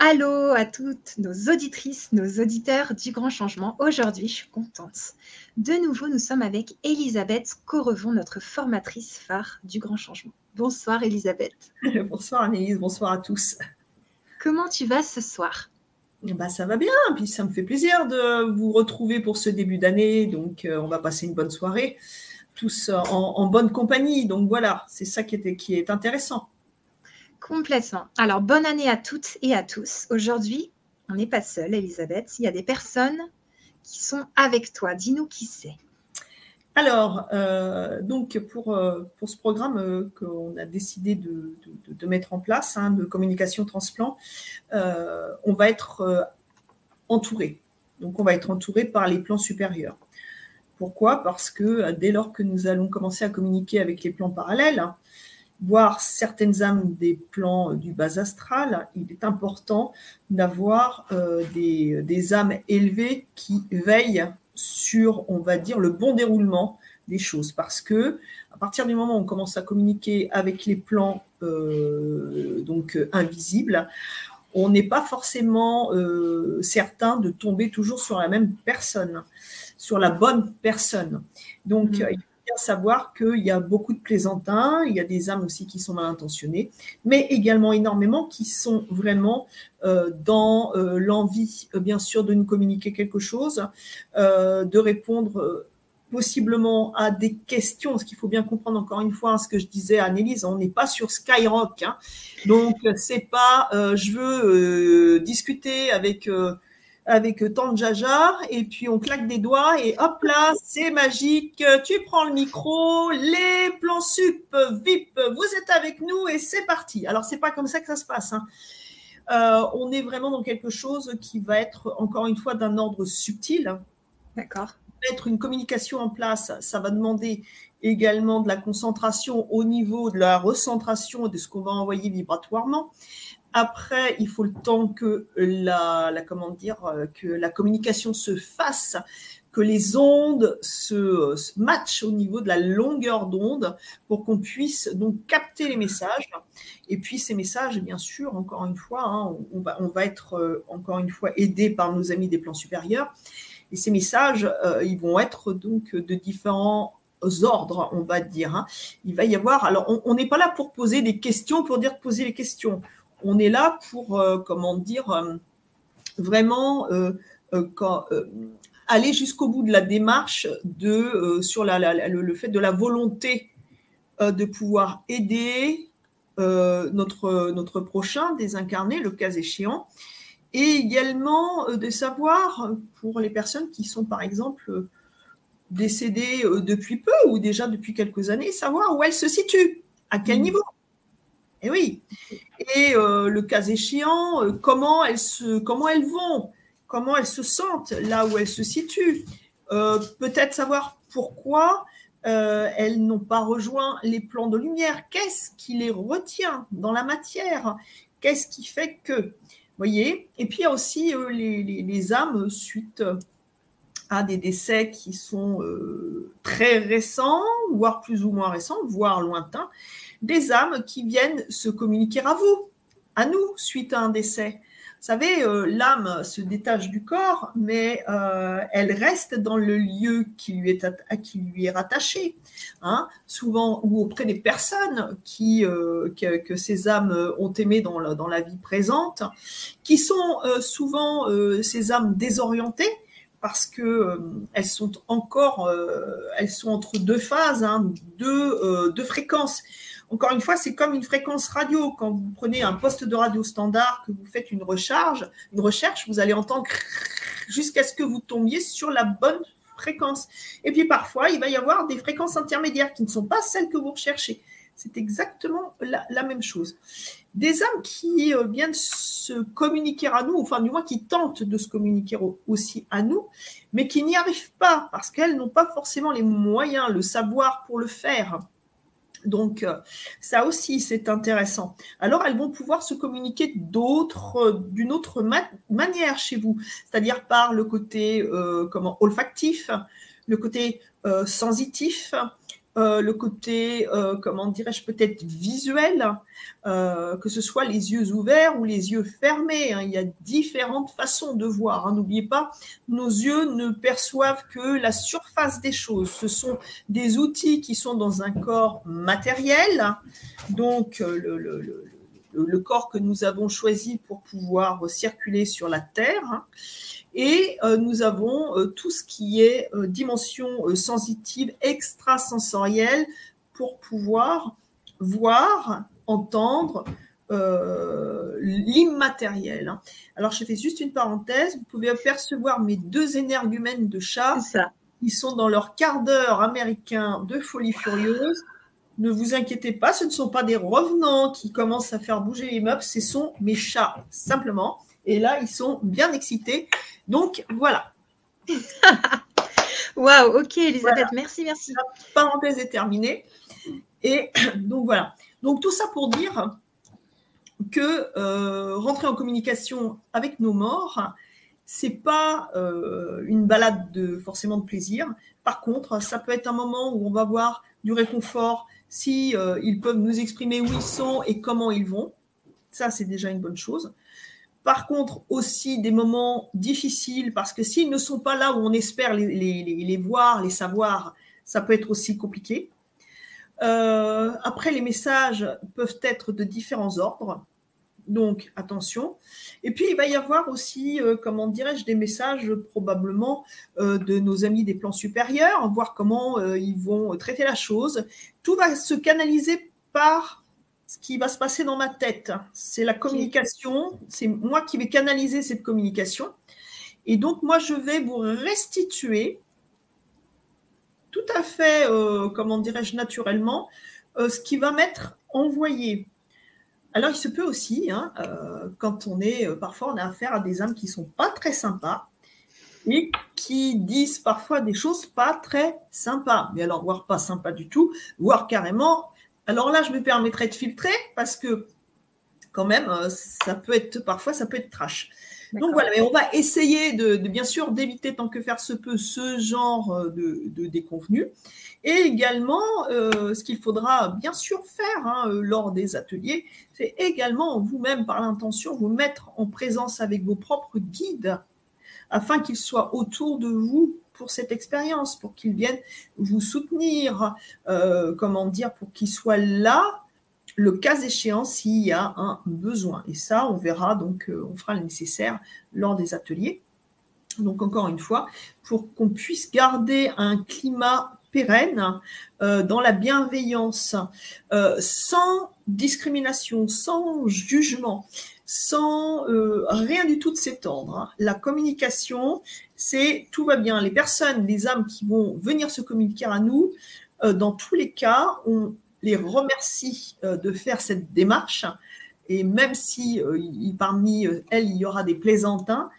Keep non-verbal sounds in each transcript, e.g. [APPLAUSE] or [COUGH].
Allô à toutes nos auditrices, nos auditeurs du grand changement. Aujourd'hui, je suis contente. De nouveau, nous sommes avec Elisabeth Correvon, notre formatrice phare du grand changement. Bonsoir Elisabeth. [LAUGHS] bonsoir Annelise, bonsoir à tous. Comment tu vas ce soir? Bah, ça va bien, puis ça me fait plaisir de vous retrouver pour ce début d'année. Donc, euh, on va passer une bonne soirée, tous en, en bonne compagnie. Donc, voilà, c'est ça qui est, qui est intéressant. Complètement. Alors, bonne année à toutes et à tous. Aujourd'hui, on n'est pas seul, Elisabeth. Il y a des personnes qui sont avec toi. Dis-nous qui c'est. Alors, euh, donc pour, euh, pour ce programme euh, qu'on a décidé de, de, mettre en place, hein, de communication transplant, on va être entouré. Donc, on va être entouré par les plans supérieurs. Pourquoi? Parce que dès lors que nous allons commencer à communiquer avec les plans parallèles, voir certaines âmes des plans du bas astral, il est important d'avoir euh, des, des, âmes élevées qui veillent sur, on va dire, le bon déroulement des choses. Parce que à partir du moment où on commence à communiquer avec les plans euh, donc invisibles, on n'est pas forcément euh, certain de tomber toujours sur la même personne, sur la bonne personne. Donc, mmh savoir qu'il y a beaucoup de plaisantins, il y a des âmes aussi qui sont mal intentionnées, mais également énormément qui sont vraiment euh, dans euh, l'envie, euh, bien sûr, de nous communiquer quelque chose, de répondre possiblement à des questions, ce qu'il faut bien comprendre encore une fois, hein, ce que je disais à Annelise, on n'est pas sur Skyrock, hein. donc c'est pas, je veux discuter avec avec tant de jaja, et puis on claque des doigts, et hop là, c'est magique, tu prends le micro, les plans sup, VIP, vous êtes avec nous, et c'est parti. Alors, c'est pas comme ça que ça se passe. Hein. Euh, on est vraiment dans quelque chose qui va être, encore une fois, d'un ordre subtil. D'accord. Mettre une communication en place, ça va demander également de la concentration au niveau de la recentration de ce qu'on va envoyer vibratoirement. Après, il faut le temps que la, comment dire, euh, que la communication se fasse, que les ondes se, matchent au niveau de la longueur d'onde pour qu'on puisse donc capter les messages. Et puis ces messages, bien sûr, encore une fois, hein, on, va, être euh, encore une fois aidé par nos amis des plans supérieurs. Et ces messages, euh, ils vont être donc de différents ordres, on va dire. Hein. Il va y avoir. Alors, on n'est pas là pour poser des questions, pour dire poser les questions on est là pour, euh, comment dire, euh, vraiment euh, aller jusqu'au bout de la démarche de, sur le, fait de la volonté de pouvoir aider notre, notre prochain désincarné, le cas échéant, et également de savoir pour les personnes qui sont par exemple décédées depuis peu ou déjà depuis quelques années, savoir où elles se situent, à quel mmh. niveau. Et eh oui. Et euh, le cas échéant, euh, comment elles se, comment elles vont, comment elles se sentent là où elles se situent? Euh, peut-être savoir pourquoi elles n'ont pas rejoint les plans de lumière. Qu'est-ce qui les retient dans la matière? Qu'est-ce qui fait que Voyez? Et puis il y a aussi les, les, âmes suite à des décès qui sont très récents, voire plus ou moins récents, voire lointains des âmes qui viennent se communiquer à vous, à nous, suite à un décès. Vous savez, euh, l'âme se détache du corps, mais euh, elle reste dans le lieu qui lui est, à, qui lui est rattaché. Hein, souvent, ou auprès des personnes qui, euh, que, ces âmes ont aimé dans la, dans la vie présente, qui sont souvent ces âmes désorientées, parce que elles sont encore, elles sont entre deux phases, hein, deux, deux fréquences. Encore une fois, c'est comme une fréquence radio. Quand vous prenez un poste de radio standard, que vous faites une recharge, une recherche, vous allez entendre jusqu'à ce que vous tombiez sur la bonne fréquence. Et puis parfois, il va y avoir des fréquences intermédiaires qui ne sont pas celles que vous recherchez. C'est exactement la, même chose. Des âmes qui euh, viennent se communiquer à nous, enfin du moins qui tentent de se communiquer aussi à nous, mais qui n'y arrivent pas parce qu'elles n'ont pas forcément les moyens, le savoir pour le faire. Donc, euh, ça aussi, c'est intéressant. Alors, elles vont pouvoir se communiquer d'autres, d'une autre manière chez vous, c'est-à-dire par le côté euh, comment olfactif, le côté euh, sensitif, euh, le côté, euh, comment dirais-je, peut-être visuel, euh, que ce soit les yeux ouverts ou les yeux fermés. Hein. Il y a différentes façons de voir. Hein. N'oubliez pas, nos yeux ne perçoivent que la surface des choses. Ce sont des outils qui sont dans un corps matériel, donc le, corps que nous avons choisi pour pouvoir circuler sur la Terre. Et euh, nous avons euh, tout ce qui est euh, dimension sensitive, extrasensorielle, pour pouvoir voir, entendre l'immatériel. Alors, je fais juste une parenthèse. Vous pouvez apercevoir mes deux énergumènes de chat. Ils sont dans leur quart d'heure américain de folie furieuse. Ne vous inquiétez pas, ce ne sont pas des revenants qui commencent à faire bouger les meubles, ce sont mes chats, simplement. Et là, ils sont bien excités. Donc, voilà. [LAUGHS] Waouh, ok, Elisabeth, merci, merci. La parenthèse est terminée. Et [CLEARS THROAT] donc, voilà. Donc, tout ça pour dire que euh, rentrer en communication avec nos morts, c'est pas euh, une balade de forcément de plaisir. Par contre, ça peut être un moment où on va voir du réconfort si euh, ils peuvent nous exprimer où ils sont et comment ils vont. Ça, c'est déjà une bonne chose. Par contre, aussi des moments difficiles, parce que s'ils ne sont pas là où on espère les, voir, les savoir, ça peut être aussi compliqué. Euh, après, les messages peuvent être de différents ordres. Donc, attention. Et puis, il va y avoir aussi, euh, comment dirais-je, des messages probablement euh, de nos amis des plans supérieurs, voir comment ils vont traiter la chose. Tout va se canaliser par ce qui va se passer dans ma tête. C'est la communication, c'est moi qui vais canaliser cette communication. Et donc, moi, je vais vous restituer tout à fait, euh, comment dirais-je, naturellement, euh, ce qui va m'être envoyé. Alors, il se peut aussi, hein, euh, quand on est, parfois, on a affaire à des âmes qui sont pas très sympas et qui disent parfois des choses pas très sympas. Mais alors, voire pas sympas du tout, voire carrément alors là, je me permettrai de filtrer parce que quand même, euh, ça peut être parfois, ça peut être trash. Donc voilà, mais on va essayer de, bien sûr d'éviter tant que faire se peut ce genre euh, de, de déconvenus. Et également, euh, ce qu'il faudra bien sûr faire hein, lors des ateliers, c'est également vous-même, par l'intention, vous mettre en présence avec vos propres guides afin qu'ils soient autour de vous pour cette expérience, pour qu'ils viennent vous soutenir, euh, comment dire, pour qu'ils soient là le cas échéant s'il y a un besoin. Et ça, on verra, donc euh, on fera le nécessaire lors des ateliers. Donc encore une fois, pour qu'on puisse garder un climat pérenne euh, dans la bienveillance, sans discrimination, sans jugement, sans rien du tout de s'étendre. Hein. La communication, c'est tout va bien. Les personnes, les âmes qui vont venir se communiquer à nous, euh, dans tous les cas, on les remercie euh, de faire cette démarche. Et même si euh, parmi elles, il y aura des plaisantins,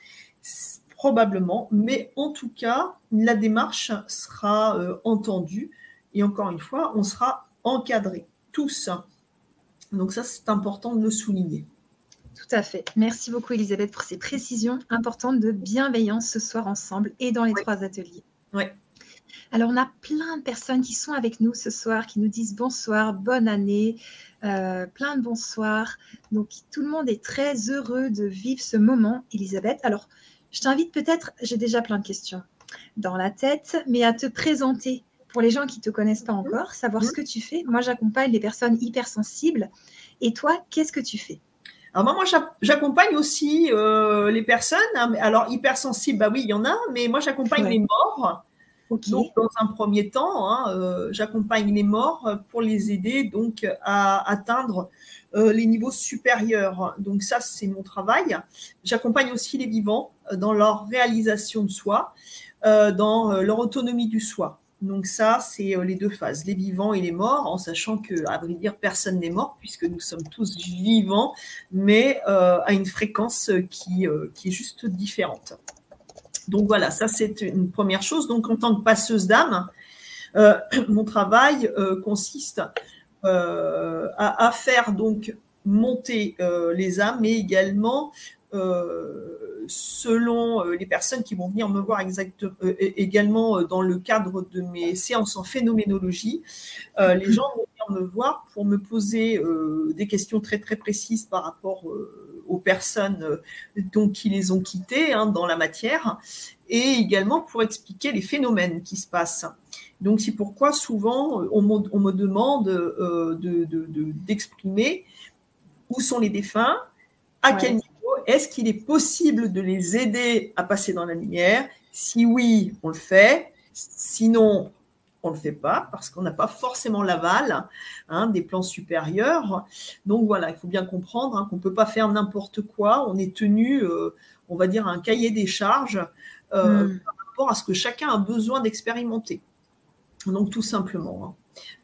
probablement, mais en tout cas, la démarche sera entendue. Et encore une fois, on sera encadré, tous. Donc ça, c'est important de le souligner. Tout à fait. Merci beaucoup, Elisabeth, pour ces précisions importantes de bienveillance ce soir ensemble et dans les trois ateliers. Oui. Alors, on a plein de personnes qui sont avec nous ce soir, qui nous disent bonsoir, bonne année, euh, plein de bonsoir. Donc, tout le monde est très heureux de vivre ce moment, Elisabeth. Alors, je t'invite peut-être, j'ai déjà plein de questions dans la tête, mais à te présenter pour les gens qui ne te connaissent pas encore, savoir ce que tu fais. Moi, j'accompagne les personnes hypersensibles. Et toi, qu'est-ce que tu fais? Alors moi, j'accompagne aussi euh, les personnes. Hein, alors hypersensibles, bah oui, il y en a, mais moi j'accompagne les morts. Donc dans un premier temps, hein, euh, j'accompagne les morts pour les aider donc à atteindre euh, les niveaux supérieurs. Donc ça, c'est mon travail. J'accompagne aussi les vivants dans leur réalisation de soi, dans leur autonomie du soi. Donc ça, c'est euh, les deux phases, les vivants et les morts, en sachant que, à vrai dire, personne n'est mort puisque nous sommes tous vivants, mais euh, à une fréquence qui, euh, qui est juste différente. Donc voilà, ça c'est une première chose. Donc en tant que passeuse d'âme, [CLEARS THROAT] mon travail consiste à, à, faire donc monter les âmes, mais également selon les personnes qui vont venir me voir exactement, également dans le cadre de mes séances en phénoménologie, les gens vont venir me voir pour me poser des questions très très précises par rapport aux personnes donc, qui les ont quittées hein, dans la matière et également pour expliquer les phénomènes qui se passent. Donc c'est pourquoi souvent on me, demande d'exprimer où sont les défunts, à quel niveau est-ce qu'il est possible de les aider à passer dans la lumière? Si oui, on le fait. Sinon, on ne le fait pas parce qu'on n'a pas forcément l'aval hein, des plans supérieurs. Donc voilà, il faut bien comprendre hein, qu'on ne peut pas faire n'importe quoi. On est tenu, euh, on va dire, à un cahier des charges euh, hmm. par rapport à ce que chacun a besoin d'expérimenter. Donc tout simplement. Hein.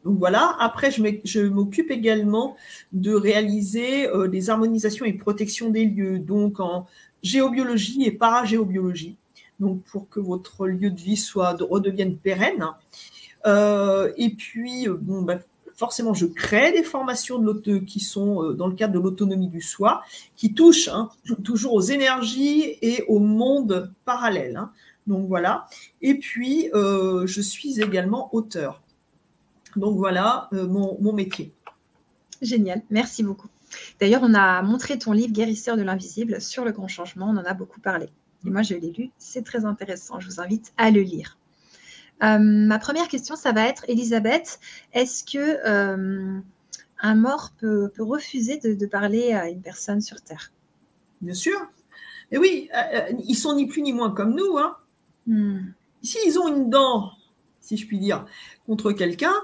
Donc voilà, après je m'occupe également de réaliser euh, des harmonisations et protections des lieux, donc en géobiologie et paragéobiologie, donc pour que votre lieu de vie soit redevienne pérenne. Euh, et puis, euh, bon, bah, forcément, je crée des formations qui sont dans le cadre de l'autonomie du soi, qui touchent hein, toujours aux énergies et au monde parallèle. Hein. Donc voilà. Et puis, je suis également auteur. Donc voilà euh, mon, métier. Génial, merci beaucoup. D'ailleurs, on a montré ton livre Guérisseur de l'invisible sur le grand changement, on en a beaucoup parlé. Et moi, je l'ai lu, c'est très intéressant, je vous invite à le lire. Euh, ma première question, ça va être, Elisabeth, est-ce que euh, un mort peut, refuser de, parler à une personne sur Terre? Bien sûr. Et oui, ils sont ni plus ni moins comme nous. Hein. Hmm. Ici, ils ont une dent, si je puis dire, contre quelqu'un,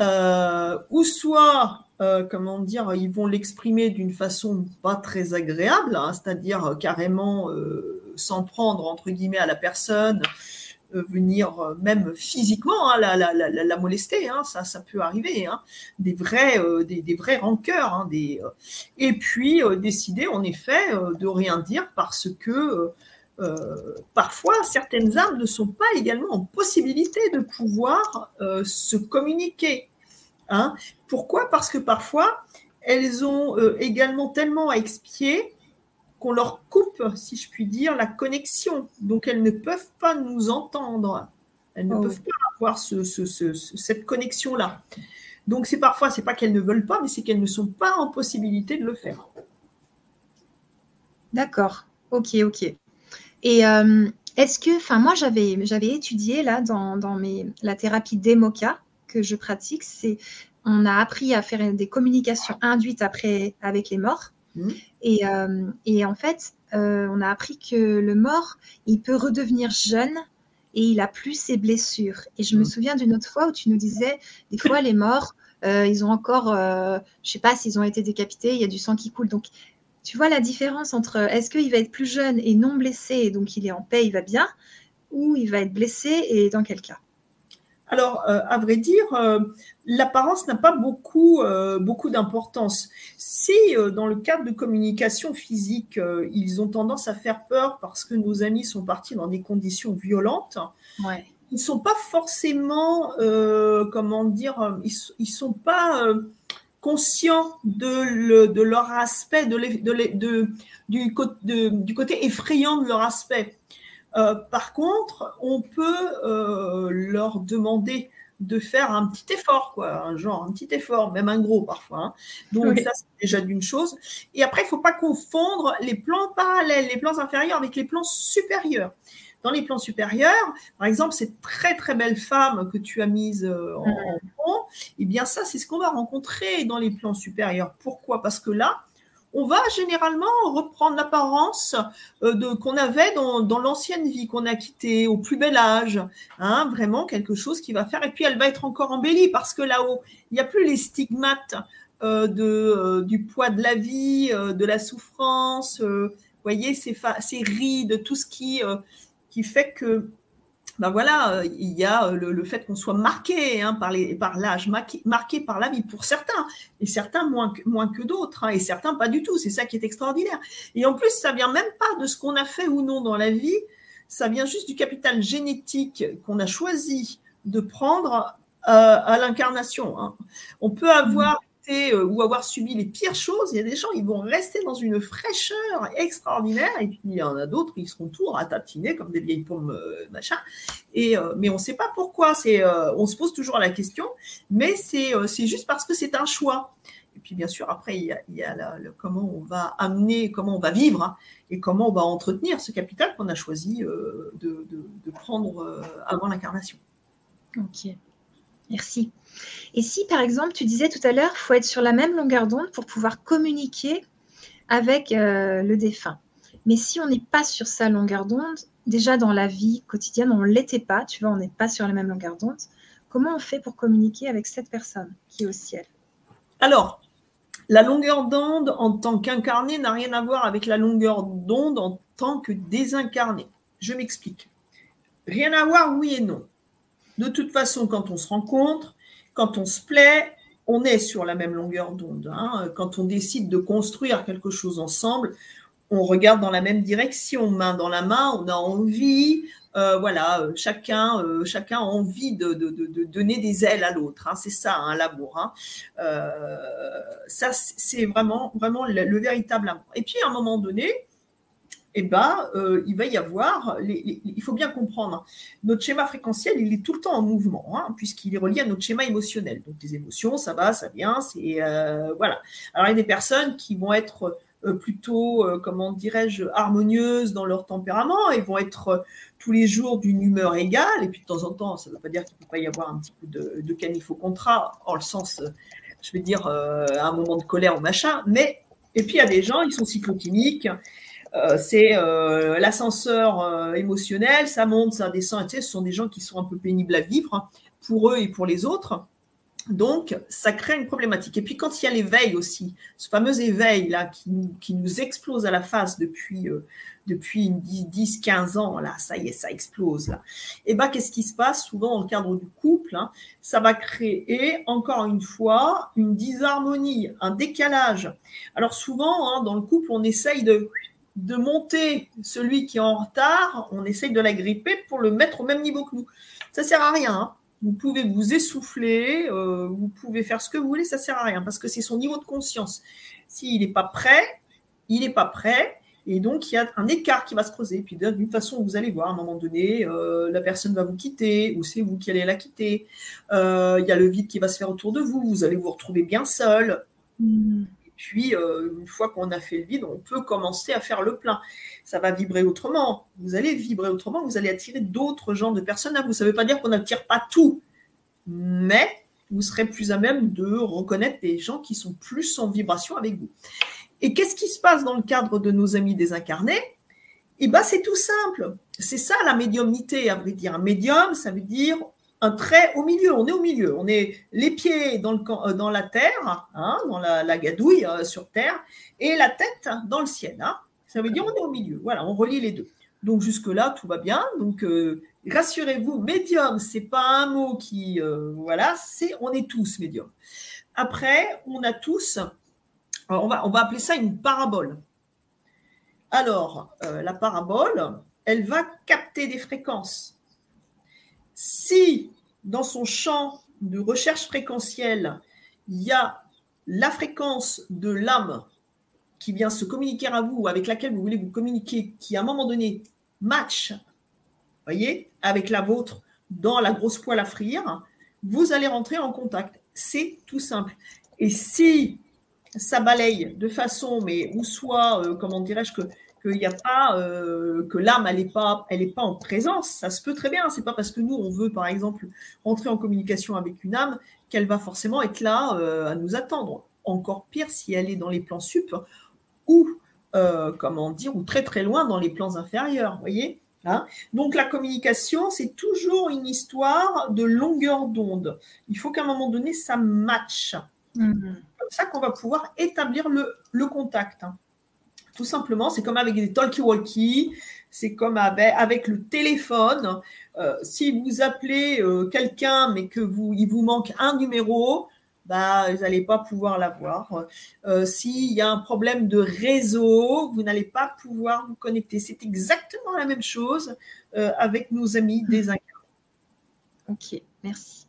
euh, ou soit, euh, comment dire, ils vont l'exprimer d'une façon pas très agréable, hein, c'est-à-dire carrément euh, s'en prendre entre guillemets à la personne, venir même physiquement hein, la, molester, hein, ça, ça peut arriver, des vrais, des, des, vrais rancœurs, des, et puis décider en effet de rien dire parce que parfois, certaines âmes ne sont pas également en possibilité de pouvoir se communiquer. Hein. Pourquoi? Parce que parfois, elles ont euh, également tellement à expier qu'on leur coupe, si je puis dire, la connexion. Donc, elles ne peuvent pas nous entendre. Elles ne oh. peuvent pas avoir cette connexion-là. Donc, c'est parfois, c'est pas qu'elles ne veulent pas, mais c'est qu'elles ne sont pas en possibilité de le faire. D'accord. Ok, ok. Et euh, est-ce que, enfin, moi, j'avais, j'avais étudié là dans, dans mes, la thérapie d'Emoca que je pratique, c'est on a appris à faire des communications induites après avec les morts. Mmh. Euh, et, en fait, euh, on a appris que le mort, il peut redevenir jeune et il a plus ses blessures. Et je me mmh. souviens d'une autre fois où tu nous disais, des fois les morts, euh, ils ont encore, je je sais pas s'ils ont été décapités, il y a du sang qui coule. Donc, tu vois la différence entre est-ce qu'il va être plus jeune et non blessé, et donc il est en paix, il va bien, ou il va être blessé et dans quel cas? Alors, euh, à vrai dire, euh, l'apparence n'a pas beaucoup, euh, beaucoup d'importance. Si dans le cadre de communication physique, ils ont tendance à faire peur parce que nos amis sont partis dans des conditions violentes, ils ne sont pas forcément, comment dire, ils ne sont pas conscients de, leur aspect, de, de, du, du côté effrayant de leur aspect. Euh, par contre, on peut euh, leur demander de faire un petit effort, quoi, un genre, un petit effort, même un gros parfois. Hein. Donc ça, c'est déjà d'une chose. Et après, il ne faut pas confondre les plans parallèles, les plans inférieurs avec les plans supérieurs. Dans les plans supérieurs, par exemple, cette très très belle femme que tu as mise euh, en, en fond, eh bien ça, c'est ce qu'on va rencontrer dans les plans supérieurs. Pourquoi? Parce que là, on va généralement reprendre l'apparence euh, qu'on avait dans, l'ancienne vie qu'on a quittée au plus bel âge. Hein, vraiment quelque chose qui va faire. Et puis elle va être encore embellie parce que là-haut, il n'y a plus les stigmates euh, de, euh, du poids de la vie, de la souffrance. voyez, ces, ces rides, tout ce qui fait que ben voilà, euh, il y a euh, le, fait qu'on soit marqué hein, par, l'âge, marqué, par la vie pour certains, et certains moins que, moins que d'autres, hein, et certains pas du tout. C'est ça qui est extraordinaire. Et en plus, ça vient même pas de ce qu'on a fait ou non dans la vie, ça vient juste du capital génétique qu'on a choisi de prendre euh, à l'incarnation. Hein. On peut avoir été euh, ou avoir subi les pires choses. Il y a des gens, ils vont rester dans une fraîcheur extraordinaire. Et puis il y en a d'autres, ils seront tout ratatinés comme des vieilles pommes, euh, machin. Et, mais on ne sait pas pourquoi. C'est, on se pose toujours la question. Mais c'est, c'est juste parce que c'est un choix. Et puis bien sûr, après, il y a, comment on va amener, comment on va vivre hein, et comment on va entretenir ce capital qu'on a choisi de, de, prendre avant l'incarnation. Ok, merci. Et si, par exemple, tu disais tout à l'heure, il faut être sur la même longueur d'onde pour pouvoir communiquer avec euh, le défunt. Mais si on n'est pas sur sa longueur d'onde, déjà dans la vie quotidienne, on ne l'était pas, tu vois, on n'est pas sur la même longueur d'onde, comment on fait pour communiquer avec cette personne qui est au ciel? Alors, la longueur d'onde en tant qu'incarné n'a rien à voir avec la longueur d'onde en tant que désincarné. Je m'explique. Rien à voir, oui et non. De toute façon, quand on se rencontre, quand on se plaît, on est sur la même longueur d'onde. Hein. Quand on décide de construire quelque chose ensemble, on regarde dans la même direction, main dans la main, on a envie, euh, voilà, euh, chacun, euh, chacun a envie de, donner des ailes à l'autre. Hein. c'est ça, un l'amour. ça, c'est vraiment, vraiment le, le, véritable amour. Et puis, à un moment donné, eh ben, euh, il va y avoir, il faut bien comprendre, notre schéma fréquentiel, il est tout le temps en mouvement, hein, puisqu'il est relié à notre schéma émotionnel. Donc, des émotions, ça va, ça vient, c'est euh, voilà. Alors, il y a des personnes qui vont être euh, plutôt, comment dirais-je, harmonieuses dans leur tempérament, et vont être tous les jours d'une humeur égale, et puis de temps en temps, ça ne veut pas dire qu'il ne peut pas y avoir un petit coup de, canif au contrat, en le sens, je vais dire, un moment de colère ou machin, mais, et puis il y a des gens, ils sont cyclotimiques, c'est euh, l'ascenseur euh, émotionnel, ça monte, ça descend, sais, ce sont des gens qui sont un peu pénibles à vivre hein, pour eux et pour les autres. Donc, ça crée une problématique. Et puis, quand il y a l'éveil aussi, ce fameux éveil-là qui nous, qui nous explose à la face depuis, depuis 10-15 ans, là, ça y est, ça explose, là. Et bien, qu'est-ce qui se passe souvent dans le cadre du couple hein, Ça va créer, encore une fois, une disharmonie, un décalage. Alors, souvent, hein, dans le couple, on essaye de de monter celui qui est en retard, on essaye de l'agripper pour le mettre au même niveau que nous. Ça sert à rien. Hein. Vous pouvez vous essouffler, euh, vous pouvez faire ce que vous voulez, ça sert à rien parce que c'est son niveau de conscience. S'il n'est pas prêt, il n'est pas prêt. Et donc, il y a un écart qui va se creuser. Puis, d'une façon, vous allez voir, à un moment donné, euh, la personne va vous quitter ou c'est vous qui allez la quitter. Euh, il y a le vide qui va se faire autour de vous. Vous allez vous retrouver bien seul. Mmh. Puis, euh, une fois qu'on a fait le vide, on peut commencer à faire le plein. Ça va vibrer autrement. Vous allez vibrer autrement, vous allez attirer d'autres genres de personnes vous. Ça ne veut pas dire qu'on n'attire pas tout, mais vous serez plus à même de reconnaître des gens qui sont plus en vibration avec vous. Et qu'est-ce qui se passe dans le cadre de nos amis désincarnés? Eh bien, c'est tout simple. C'est ça la médiumnité, à vrai dire. Un médium, ça veut dire un trait au milieu. On est au milieu. On est les pieds dans, euh, la terre, hein, dans la, gadouille euh, sur terre, et la tête dans le ciel. Hein. Ça veut dire on est au milieu. Voilà, on relie les deux. Donc jusque-là, tout va bien. Donc euh, rassurez-vous, médium, c'est pas un mot qui. voilà, c'est on est tous médium. Après, on a tous. On va appeler ça une parabole. Alors, la parabole, elle va capter des fréquences si dans son champ de recherche fréquentielle, il y a la fréquence de l'âme qui vient se communiquer à vous, avec laquelle vous voulez vous communiquer, qui à un moment donné match, voyez, avec la vôtre dans la grosse poêle à frire, vous allez rentrer en contact. C'est tout simple. Et si ça balaye de façon, mais ou soit, euh, comment dirais-je, que qu'il n'y a pas euh, que l'âme elle n'est pas elle est pas en présence. Ça se peut très bien. C'est pas parce que nous on veut par exemple rentrer en communication avec une âme qu'elle va forcément être là euh, à nous attendre. Encore pire si elle est dans les plans sup ou euh, comment dire ou très très loin dans les plans inférieurs voyez hein. Donc la communication c'est toujours une histoire de longueur d'onde. Il faut qu'à un moment donné ça matche. Mmh. comme ça qu'on va pouvoir établir le, le contact hein. Tout simplement, c'est comme avec des talkie-walkie, c'est comme avec, le téléphone. Euh, si vous appelez euh, quelqu'un, mais que vous, il vous manque un numéro, bah, vous n'allez pas pouvoir l'avoir. Euh, S'il y a un problème de réseau, vous n'allez pas pouvoir vous connecter. C'est exactement la même chose avec nos amis des Ok, merci.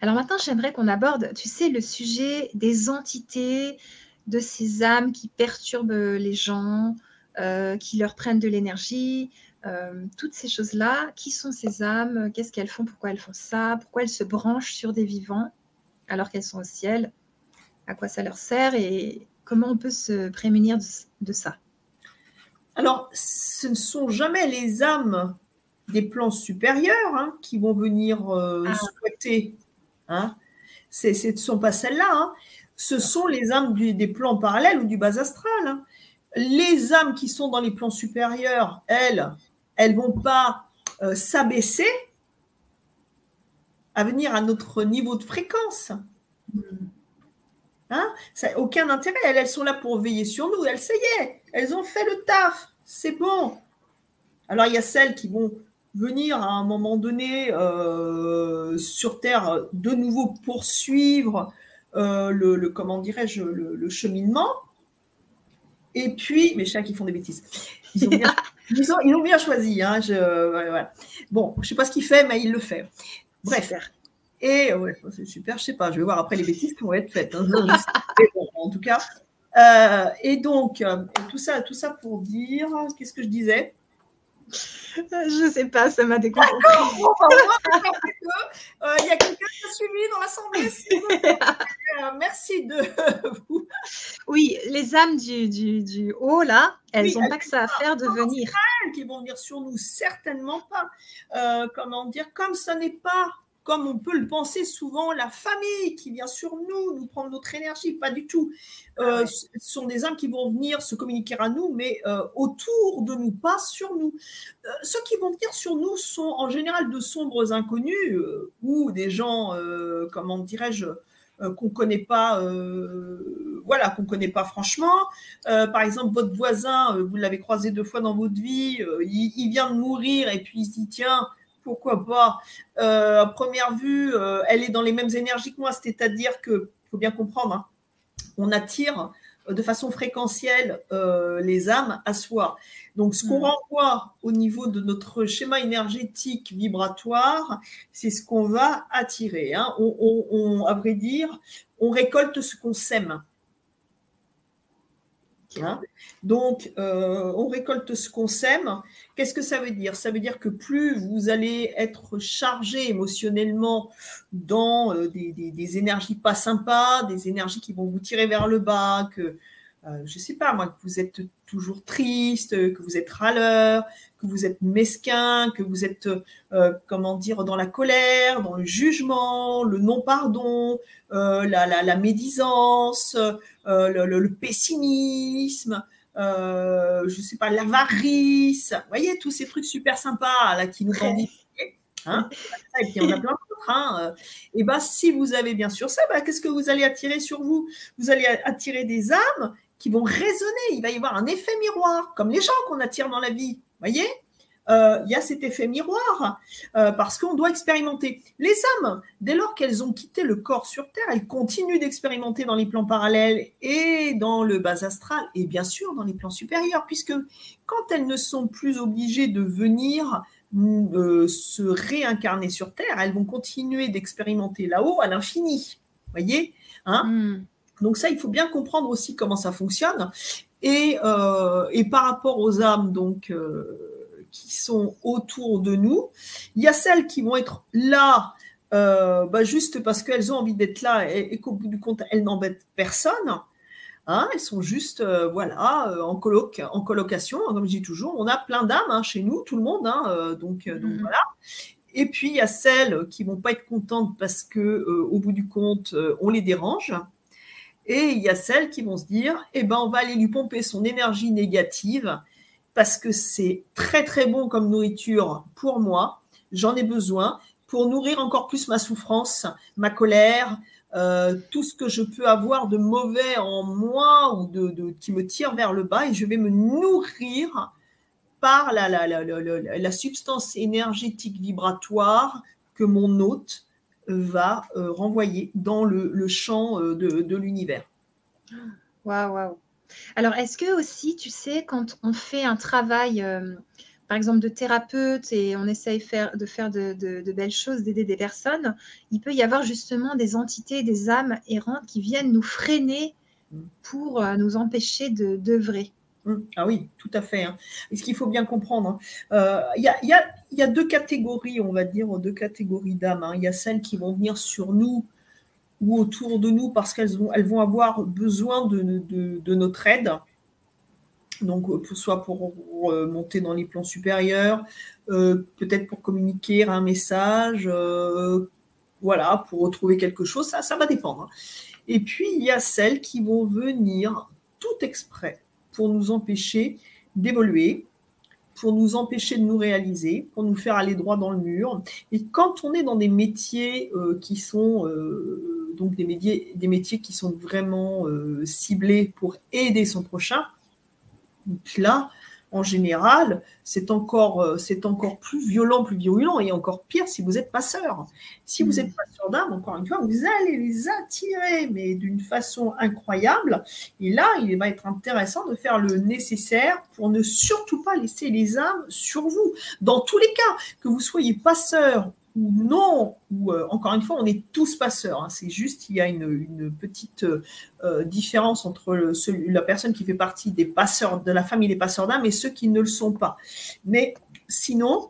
Alors maintenant, j'aimerais qu'on aborde, tu sais, le sujet des entités, de ces âmes qui perturbent les gens, euh, qui leur prennent de l'énergie, euh, toutes ces choses-là. Qui sont ces âmes Qu'est-ce qu'elles font Pourquoi elles font ça Pourquoi elles se branchent sur des vivants alors qu'elles sont au ciel À quoi ça leur sert Et comment on peut se prémunir de, ça? Alors, ce ne sont jamais les âmes des plans supérieurs hein, qui vont venir euh, ah. souhaiter. Hein. Ce ne sont pas celles-là. Hein. Ce sont les âmes des plans parallèles ou du bas astral. Hein. Les âmes qui sont dans les plans supérieurs, elles, elles vont pas euh, s'abaisser à venir à notre niveau de fréquence. Hein? Ça aucun intérêt. Elles, elles sont là pour veiller sur nous. Elles, ça y est, elles ont fait le taf. C'est bon. Alors, il y a celles qui vont venir à un moment donné euh, sur Terre de nouveau poursuivre euh, le, comment dirais-je le, cheminement. Et puis, mes chats qui font des bêtises. Ils ont bien, [LAUGHS] ils ont, bien choisi. Hein, je, Bon, je ne sais pas ce qu'il fait, mais il le fait. Bref. Et ouais, c'est super, je sais pas, je vais voir après les bêtises qui vont être faites. Hein. [LAUGHS] en tout cas. Euh, et donc, tout ça, tout ça pour dire, qu'est-ce que je disais? Je sais pas, ça m'a déconcentré. [LAUGHS] Euh, il y a quelqu'un qui a suivi dans l'assemblée. [LAUGHS] Euh, merci de vous. Oui, les âmes du, du, haut, là, elles n'ont pas que ça à faire de venir. Qui vont venir sur nous, certainement pas. Euh, comment dire, comme ça n'est pas comme on peut le penser souvent, la famille qui vient sur nous, nous prendre notre énergie, pas du tout. Euh, ce sont des âmes qui vont venir se communiquer à nous, mais euh, autour de nous, pas sur nous. Euh, ceux qui vont venir sur nous sont en général de sombres inconnus ou des gens, comment dirais-je, qu'on connaît pas, voilà, qu'on connaît pas franchement. par exemple, votre voisin, vous l'avez croisé deux fois dans votre vie, il, il, vient de mourir et puis il se dit tiens pourquoi pas. Euh, à première vue, euh, elle est dans les mêmes énergies que moi, c'est-à-dire que, faut bien comprendre, hein, on attire de façon fréquentielle euh, les âmes à soi. Donc, ce qu'on hmm. renvoie au niveau de notre schéma énergétique vibratoire, c'est ce qu'on va attirer. Hein. On, à vrai dire, on récolte ce qu'on sème. Hein. Donc, on récolte ce qu'on sème. Qu'est-ce que ça veut dire? Ça veut dire que plus vous allez être chargé émotionnellement dans euh, des, énergies pas sympas, des énergies qui vont vous tirer vers le bas, que euh, je ne sais pas moi, que vous êtes toujours triste, que vous êtes râleur, que vous êtes mesquin, que vous êtes, euh, comment dire, dans la colère, dans le jugement, le non-pardon, la, médisance, le, pessimisme, euh, je sais pas, l'avarice, vous voyez, tous ces trucs super sympas là qui nous grandissent. Hein et puis on a plein d'autres. Hein. Euh, et ben, si vous avez bien sûr ça, ben, qu'est-ce que vous allez attirer sur vous? Vous allez attirer des âmes qui vont résonner. Il va y avoir un effet miroir, comme les gens qu'on attire dans la vie. Voyez? Euh, il y a cet effet miroir euh, parce qu'on doit expérimenter. Les âmes, dès lors qu'elles ont quitté le corps sur Terre, elles continuent d'expérimenter dans les plans parallèles et dans le bas astral et bien sûr dans les plans supérieurs, puisque quand elles ne sont plus obligées de venir euh, se réincarner sur Terre, elles vont continuer d'expérimenter là-haut à l'infini. Voyez? Hein? Hmm. Donc ça, il faut bien comprendre aussi comment ça fonctionne. Et, et par rapport aux âmes, donc qui sont autour de nous. Il y a celles qui vont être là euh, bah, juste parce qu'elles ont envie d'être là et, qu'au bout du compte, elles n'embêtent personne. Hein, elles sont juste euh, voilà euh, en coloc, en colocation, comme je dis toujours. On a plein d'âmes hein, chez nous, tout le monde. Hein, donc, donc mm-hmm. voilà. Et puis il y a celles qui vont pas être contentes parce que au bout du compte, on les dérange. Et il y a celles qui vont se dire, eh ben, on va aller lui pomper son énergie négative parce que c'est très très bon comme nourriture pour moi. J'en ai besoin pour nourrir encore plus ma souffrance, ma colère, euh, tout ce que je peux avoir de mauvais en moi ou de, qui me tire vers le bas et je vais me nourrir par la, la, substance énergétique vibratoire que mon hôte va euh, renvoyer dans le, champ euh, de, de l'univers. Waouh, waouh. Alors, est-ce que aussi, tu sais, quand on fait un travail, euh, par exemple, de thérapeute et on essaye faire, de faire de, belles choses, d'aider des personnes, il peut y avoir justement des entités, des âmes errantes qui viennent nous freiner mm. pour euh, nous empêcher d'œuvrer. Mm. Ah oui, tout à fait. Hein. Et ce qu'il faut bien comprendre, hein, euh, il y, a, deux catégories, on va dire, deux catégories d'âmes. Hein. Il y a celles qui vont venir sur nous ou autour de nous parce qu'elles vont, avoir besoin de, de notre aide donc euh, soit pour euh, monter dans les plans supérieurs, euh, peut-être pour communiquer un message, voilà, pour retrouver quelque chose, ça, ça va dépendre. Hein. Et puis, il y a celles qui vont venir tout exprès pour nous empêcher d'évoluer, pour nous empêcher de nous réaliser, pour nous faire aller droit dans le mur. Et quand on est dans des métiers qui sont donc des métiers, des métiers qui sont vraiment ciblés pour aider son prochain, là, en général, c'est encore, euh, c'est encore plus violent, plus virulent et encore pire si vous êtes passeur. Si vous mm. êtes passeur d'âme, encore une fois, vous allez les attirer, mais d'une façon incroyable. Et là, il va être intéressant de faire le nécessaire pour ne surtout pas laisser les âmes sur vous. Dans tous les cas, que vous soyez passeur ou non, ou euh, encore une fois, on est tous passeurs. Hein. c'est juste, il y a une, petite euh, différence entre la personne qui fait partie des passeurs, de la famille des passeurs d'âme et ceux qui ne le sont pas. Mais sinon,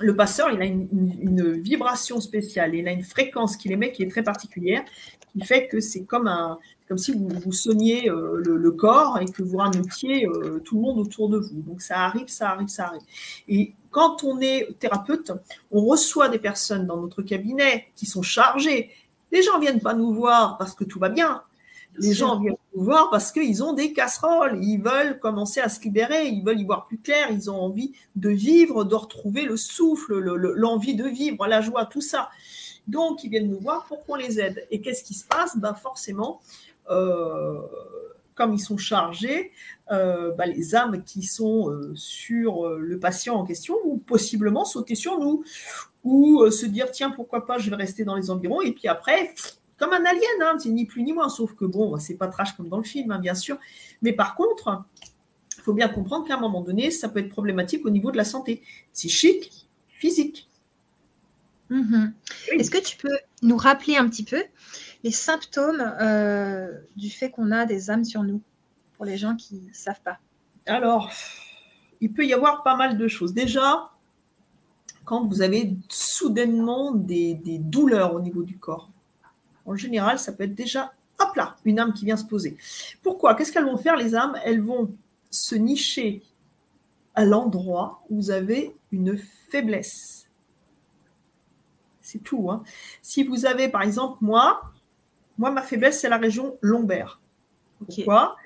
le passeur, il a une, vibration spéciale, il a une fréquence qu'il émet qui est très particulière, qui fait que c'est comme un, comme si vous, vous sonniez euh, le, corps et que vous rameutiez tout le monde autour de vous. Donc ça arrive, ça arrive, ça arrive. Et quand on est thérapeute, on reçoit des personnes dans notre cabinet qui sont chargées. Les gens viennent pas nous voir parce que tout va bien. Les gens viennent nous voir parce qu'ils ont des casseroles, ils veulent commencer à se libérer, ils veulent y voir plus clair, ils ont envie de vivre, de retrouver le souffle, l'envie de vivre, la joie, tout ça. Donc, ils viennent nous voir pour qu'on les aide. Et qu'est-ce qui se passe? Ben Forcément, euh, comme ils sont chargés, euh, bah, les âmes qui sont euh, sur euh, le patient en question ou possiblement sauter sur nous ou se dire tiens pourquoi pas je vais rester dans les environs et puis après comme un alien hein, c'est ni plus ni moins sauf que bon c'est pas trash comme dans le film hein, bien sûr. Mais par contre il faut bien comprendre qu'à un moment donné ça peut être problématique au niveau de la santé psychique physique. Mm-hmm. est-ce que tu peux nous rappeler un petit peu les symptômes du fait qu'on a des âmes sur nous pour les gens qui ne savent pas Alors, il peut y avoir pas mal de choses. Déjà, quand vous avez soudainement des, douleurs au niveau du corps, en général, ça peut être déjà, hop là, une âme qui vient se poser. Pourquoi? Qu'est-ce qu'elles vont faire, les âmes? Elles vont se nicher à l'endroit où vous avez une faiblesse. C'est tout. Hein. Si vous avez, par exemple, moi, moi, ma faiblesse, c'est la région lombaire. Pourquoi?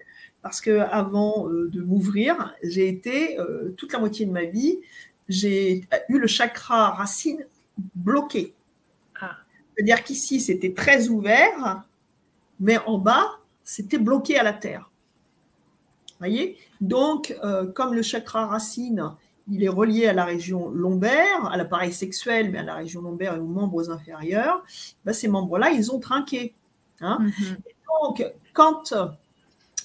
Parce que avant euh, de m'ouvrir, j'ai été euh, toute la moitié de ma vie, j'ai eu le chakra racine bloqué. Ah. C'est-à-dire qu'ici, c'était très ouvert, mais en bas, c'était bloqué à la terre. Voyez? Donc, euh, comme le chakra racine, il est relié à la région lombaire, à l'appareil sexuel, mais à la région lombaire et aux membres inférieurs, ben, ces membres-là, ils ont trinqué. Hein. Mm-hmm. Donc, quand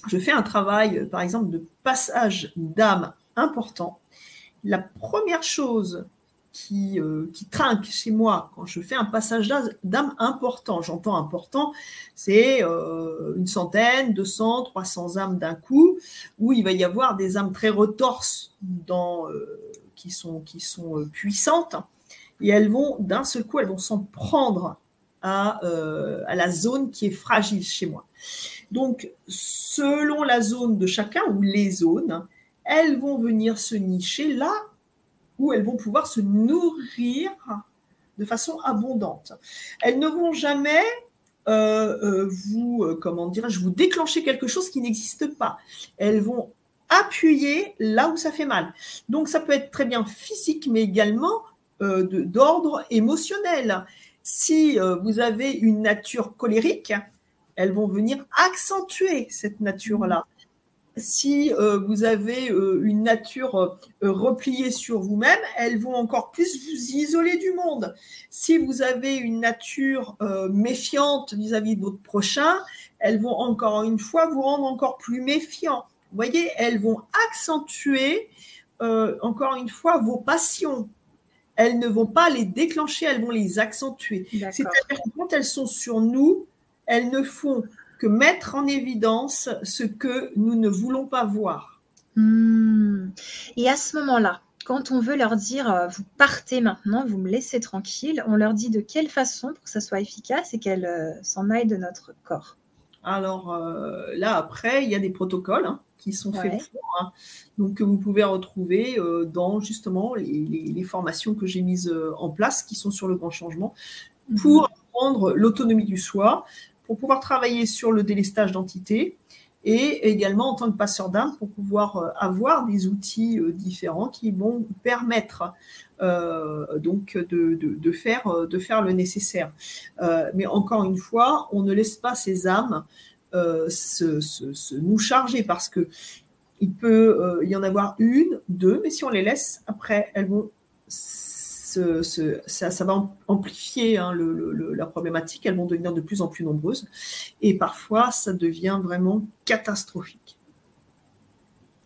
je fais un travail, par exemple, de passage d'âme important, la première chose qui, euh, qui, trinque chez moi quand je fais un passage d'âme important, j'entends important, c'est euh, une centaine, 200, 300 âmes d'un coup, où il va y avoir des âmes très retorses dans, euh, qui sont, qui sont puissantes, et elles vont, d'un seul coup, elles vont s'en prendre à, à la zone qui est fragile chez moi. Donc, selon la zone de chacun ou les zones, elles vont venir se nicher là où elles vont pouvoir se nourrir de façon abondante. Elles ne vont jamais euh, euh, vous, euh, comment dirais-je, vous déclencher quelque chose qui n'existe pas. Elles vont appuyer là où ça fait mal. Donc ça peut être très bien physique, mais également d'ordre émotionnel. Si vous avez une nature colérique, elles vont venir accentuer cette nature-là. Si euh, vous avez euh, une nature euh, repliée sur vous-même, elles vont encore plus vous isoler du monde. Si vous avez une nature méfiante vis-à-vis de votre prochain, elles vont encore une fois vous rendre encore plus méfiant. Vous voyez, elles vont accentuer encore une fois, vos passions, elles ne vont pas les déclencher, elles vont les accentuer. C'est-à-dire que quand elles sont sur nous, elles ne font que mettre en évidence ce que nous ne voulons pas voir. Hmm. Et à ce moment-là, quand on veut leur dire euh, vous partez maintenant, vous me laissez tranquille, on leur dit de quelle façon pour que ça soit efficace et qu'elles euh, s'en aillent de notre corps? Alors euh, là, après, il y a des protocoles hein, qui sont faits pour, hein. donc que vous pouvez retrouver dans justement les, formations que j'ai mises en place qui sont sur le grand changement mhm. pour prendre l'autonomie du soi, pour pouvoir travailler sur le délestage d'entités et également en tant que passeur d'âme pour pouvoir euh, avoir des outils euh, différents qui vont permettre euh, donc de, faire, de faire le nécessaire. mais encore une fois, on ne laisse pas ces âmes se, nous charger parce que il peut y en avoir une, deux, mais si on les laisse, après, elles vont ça, va amplifier hein, la problématique, elles vont devenir de plus en plus nombreuses, et parfois ça devient vraiment catastrophique.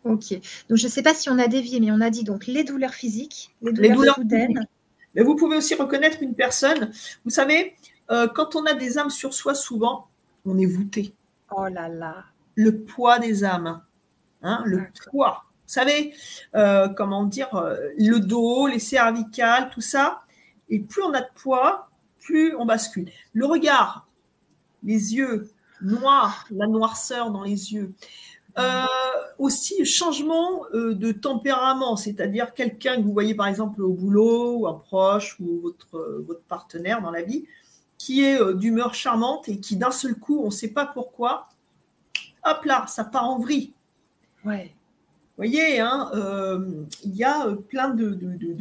Ok, donc je ne sais pas si on a dévié, mais on a dit donc les douleurs physiques, les douleurs, soudaines. Mais vous pouvez aussi reconnaître une personne. Vous savez, euh, quand on a des âmes sur soi, souvent, on est voûté. Oh là là. Le poids des âmes, hein, le poids savez, euh, comment dire, euh, le dos, les cervicales, tout ça. Et plus on a de poids, plus on bascule. Le regard, les yeux noirs, la noirceur dans les yeux. Euh, aussi, changement de tempérament, c'est-à-dire quelqu'un que vous voyez par exemple au boulot, ou un proche, ou votre, votre partenaire dans la vie, qui est d'humeur charmante et qui d'un seul coup, on ne sait pas pourquoi, hop là, ça part en vrille. Ouais voyez, hein, euh, il y a plein de,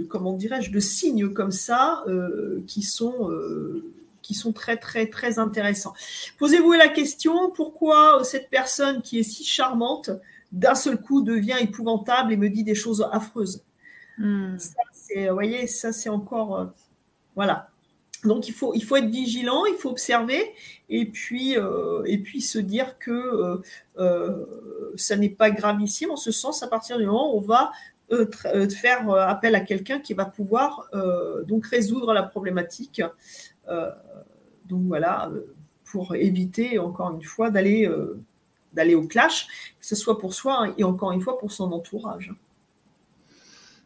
comment dirais-je, de signes comme ça euh, qui sont euh, qui sont très très très intéressants. Posez-vous la question pourquoi cette personne qui est si charmante d'un seul coup devient épouvantable et me dit des choses affreuses? Hmm. vous voyez, ça c'est encore voilà. Donc il faut, il faut être vigilant, il faut observer et puis, euh, se dire que euh, euh, ça n'est pas gravissime en ce sens à partir du moment où on va faire appel à quelqu'un qui va pouvoir donc résoudre la problématique. donc voilà, pour éviter encore une fois d'aller d'aller au clash, que ce soit pour soi et encore une fois pour son entourage.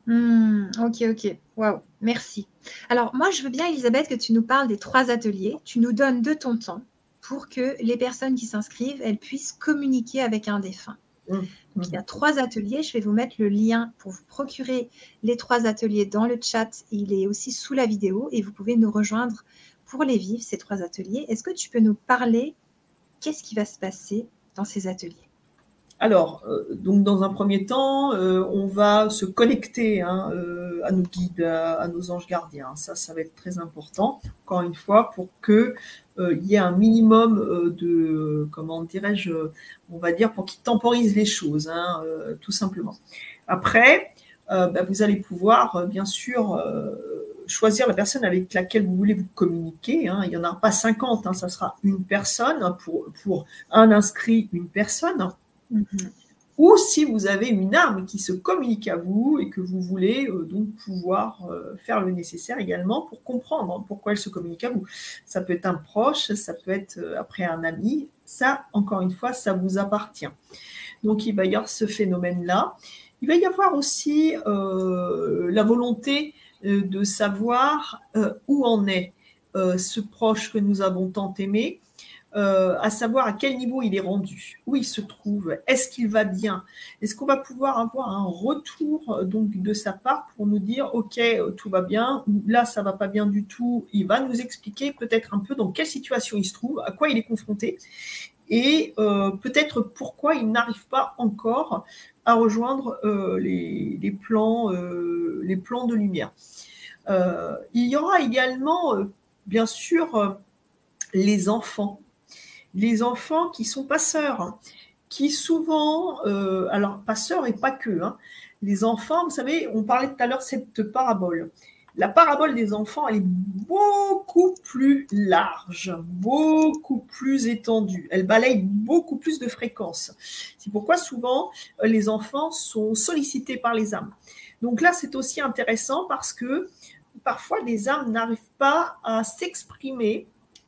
Hmm, ok, ok. Waouh, merci. Alors, moi, je veux bien, Elisabeth, que tu nous parles des trois ateliers. Tu nous donnes de ton temps pour que les personnes qui s'inscrivent, elles puissent communiquer avec un défunt. Hmm, Donc, il y a hmm. trois ateliers. Je vais vous mettre le lien pour vous procurer les trois ateliers dans le chat. Il est aussi sous la vidéo et vous pouvez nous rejoindre pour les vivre, ces trois ateliers. Est-ce que tu peux nous parler Qu'est-ce qui va se passer dans ces ateliers? Alors, euh, donc dans un premier temps, euh, on va se connecter hein, euh, à nos guides, à, nos anges gardiens. Ça, ça va être très important. Encore une fois, pour que il y ait un minimum de, comment dirais-je, on va dire, pour qu'ils temporisent les choses, hein, tout simplement. Après, bah, vous allez pouvoir, bien sûr, choisir la personne avec laquelle vous voulez vous communiquer. Hein. Il n'y en aura pas 50, ça sera une personne pour, pour un inscrit, une personne. Ou si vous avez une arme qui se communique à vous et que vous voulez euh, donc pouvoir euh, faire le nécessaire également pour comprendre pourquoi elle se communique à vous. Ça peut être un proche, ça peut être euh, après un ami. Ça, encore une fois, ça vous appartient. Donc il va y avoir ce phénomène-là. Il va y avoir aussi la volonté de savoir où en est ce proche que nous avons tant aimé euh, à savoir à quel niveau il est rendu, où il se trouve, est-ce qu'il va bien, est-ce qu'on va pouvoir avoir un retour euh, donc de sa part pour nous dire ok euh, tout va bien, là ça va pas bien du tout, il va nous expliquer peut-être un peu dans quelle situation il se trouve, à quoi il est confronté et peut-être pourquoi il n'arrive pas encore à rejoindre les, plans, les plans de lumière. il y aura également, bien sûr, les enfants les enfants qui sont passeurs, hein, qui souvent, euh, alors passeurs et pas que, hein, les enfants, vous savez, on parlait tout à l'heure de cette parabole. la parabole des enfants, elle est beaucoup plus large, beaucoup plus étendue. Elle balaye beaucoup plus de fréquences. C'est pourquoi souvent euh, les enfants sont sollicités par les âmes. Donc là, c'est aussi intéressant parce que parfois les âmes n'arrivent pas à s'exprimer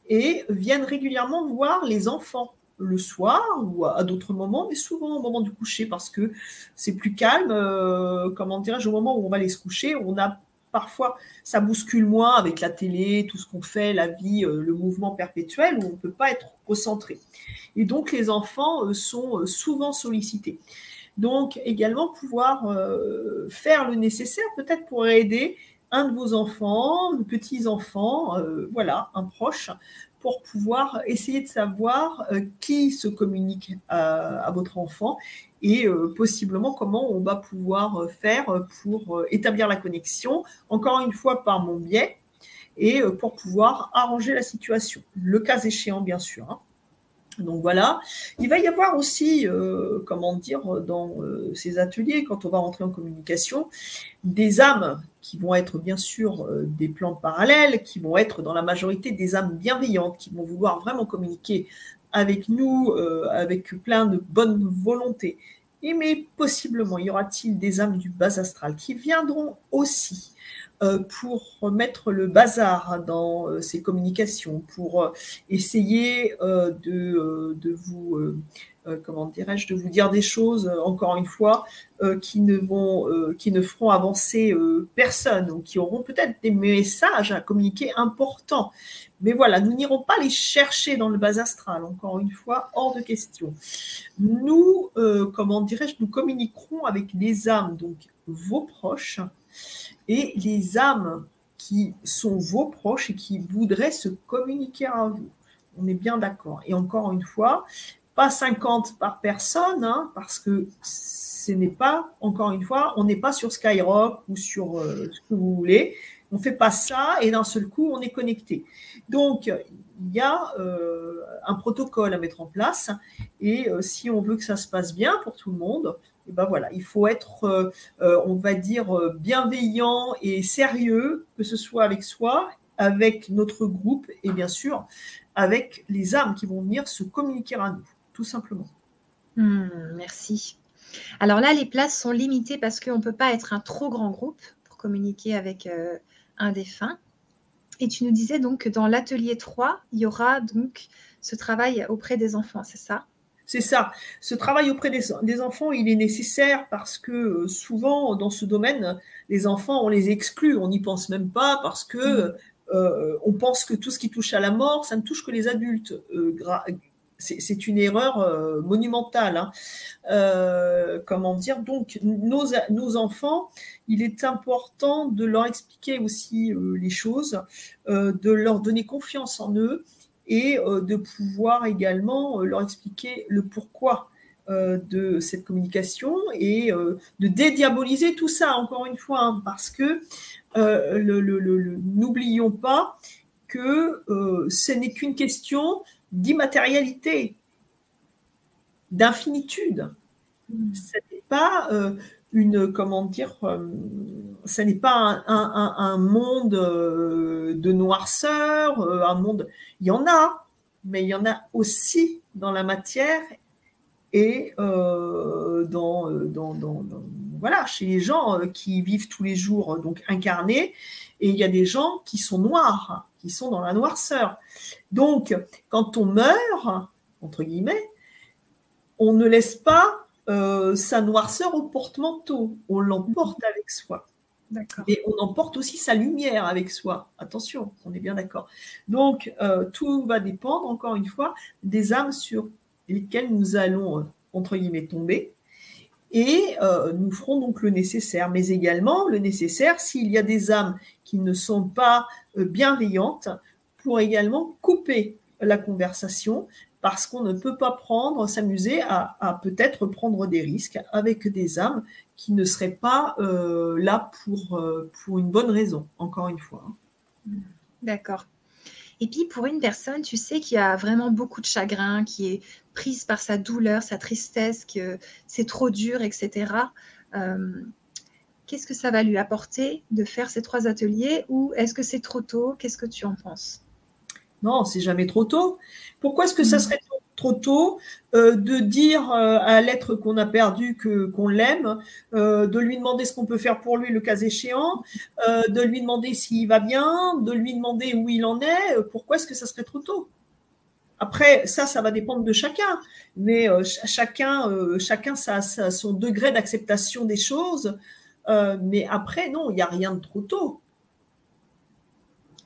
et viennent régulièrement voir les enfants le soir ou à d'autres moments, mais souvent au moment du coucher parce que c'est plus calme. Euh, comment dirais-je, au moment où on va aller se coucher, on a parfois, ça bouscule moins avec la télé, tout ce qu'on fait, la vie, euh, le mouvement perpétuel, où on ne peut pas être concentré. Et donc, les enfants euh, sont souvent sollicités. Donc, également pouvoir faire le nécessaire peut-être pour aider un de vos enfants, petits-enfants, voilà, un proche, pour pouvoir essayer de savoir euh, qui se communique à, votre enfant et euh, possiblement comment on va pouvoir euh, faire pour établir la connexion, encore une fois par mon biais, et pour pouvoir arranger la situation, le cas échéant bien sûr. Hein. Donc voilà, il va y avoir aussi, comment dire, dans ces ateliers, quand on va rentrer en communication, des âmes qui vont être bien sûr euh, des plans parallèles, qui vont être dans la majorité des âmes bienveillantes, qui vont vouloir vraiment communiquer avec nous, euh, avec plein de bonne volonté. Et mais possiblement, y aura-t-il des âmes du bas astral qui viendront aussi euh, pour mettre le bazar dans ces communications, pour essayer de, de, vous euh, comment dirais-je, de vous dire des choses, euh, encore une fois, euh, qui, ne vont, qui ne feront avancer personne ou qui auront peut-être des messages à communiquer importants. Mais voilà, nous n'irons pas les chercher dans le bas astral, encore une fois, hors de question. Nous, comment dirais-je, nous communiquerons avec les âmes, donc vos proches, et les âmes qui sont vos proches et qui voudraient se communiquer à vous. On est bien d'accord. Et encore une fois, pas 50 par personne, hein, parce que ce n'est pas, encore une fois, on n'est pas sur Skyrock ou sur euh, ce que vous voulez. On ne fait pas ça et d'un seul coup, on est connecté. Donc, il y a euh, un protocole à mettre en place et euh, si on veut que ça se passe bien pour tout le monde, et ben voilà, il faut être, on va dire, bienveillant et sérieux, que ce soit avec soi, avec notre groupe et bien sûr avec les âmes qui vont venir se communiquer à nous tout simplement. Hmm, merci. Alors là, les places sont limitées parce qu'on ne peut pas être un trop grand groupe pour communiquer avec euh, un défunt. Et tu nous disais donc que dans l'atelier 3, il y aura donc ce travail auprès des enfants, c'est ça? C'est ça. Ce travail auprès des, enfants, il est nécessaire parce que euh, souvent, dans ce domaine, les enfants, on les exclut, on n'y pense même pas parce que hmm. euh, on pense que tout ce qui touche à la mort, ça ne touche que les adultes c'est une erreur euh, monumentale. Hein. Euh, comment dire? Donc, nos, nos, enfants, il est important de leur expliquer aussi euh, les choses, de leur donner confiance en eux et de pouvoir également leur expliquer le pourquoi de cette communication et de dédiaboliser tout ça, encore une fois, hein, parce que le, n'oublions pas que ce n'est qu'une question d'immatérialité, d'infinitude. Hmm. Ce n'est pas euh, une, comment dire, euh, ce n'est pas un, monde euh, de noirceur, un monde. Il y en a, mais il y en a aussi dans la matière et dans, dans, voilà, chez les gens qui vivent tous les jours donc incarnés, et il y a des gens qui sont noirs, qui sont dans la noirceur. Donc, quand on meurt, entre guillemets, on ne laisse pas euh, sa noirceur au porte-manteau, on l'emporte avec soi. Et on emporte aussi sa lumière avec soi. Attention, on est bien d'accord. Donc, euh, tout va dépendre, encore une fois, des âmes sur lesquelles nous allons, euh, entre guillemets, tomber. Et nous ferons donc le nécessaire, mais également le nécessaire s'il y a des âmes qui ne sont pas bienveillantes, pour également couper la conversation parce qu'on ne peut pas prendre, s'amuser à, peut-être prendre des risques avec des âmes qui ne seraient pas euh, là pour, euh, pour une bonne raison, encore une fois. D'accord. Et puis pour une personne, tu sais, qui a vraiment beaucoup de chagrin, qui est prise par sa douleur, sa tristesse, que c'est trop dur, etc. Euh, qu'est-ce que ça va lui apporter de faire ces trois ateliers ou est-ce que c'est trop tôt? Qu'est-ce que tu en penses? Non, c'est jamais trop tôt. Pourquoi est-ce que ça mm. serait trop tôt euh, de dire euh, à l'être qu'on a perdu que qu'on l'aime, euh, de lui demander ce qu'on peut faire pour lui le cas échéant, de lui demander s'il va bien, de lui demander où il en est. pourquoi est-ce que ça serait trop tôt? Après, ça, ça va dépendre de chacun, mais chacun, chacun a, son degré d'acceptation des choses. mais après, non, il n'y a rien de trop tôt.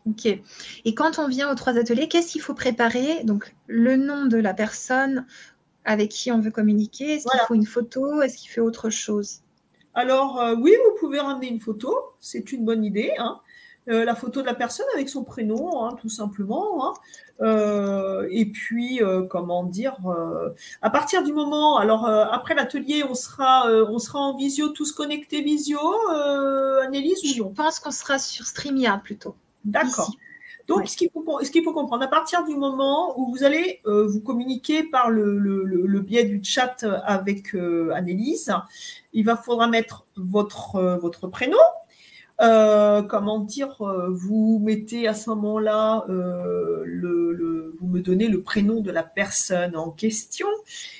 Ok. Et quand on vient aux trois ateliers, qu'est-ce qu'il faut préparer? Donc, le nom de la personne avec qui on veut communiquer. Est-ce qu'il faut une photo? Est-ce qu'il fait autre chose? Alors, euh, oui, vous pouvez ramener une photo. C'est une bonne idée. Hein. Euh, la photo de la personne avec son prénom, hein, tout simplement. Hein. Euh, et puis, comment dire, à partir du moment, alors après l'atelier, on sera, on sera en visio, tous connectés visio, Annelise Je pense qu'on sera sur StreamYard plutôt. D'accord. Donc, ce qu'il faut, faut, comprendre, à partir du moment où vous allez euh, vous communiquer par le, biais du chat avec euh, Annelise, il va faudra mettre votre, euh, votre prénom. comment dire, vous mettez à ce moment-là, le, vous me donnez le prénom de la personne en question.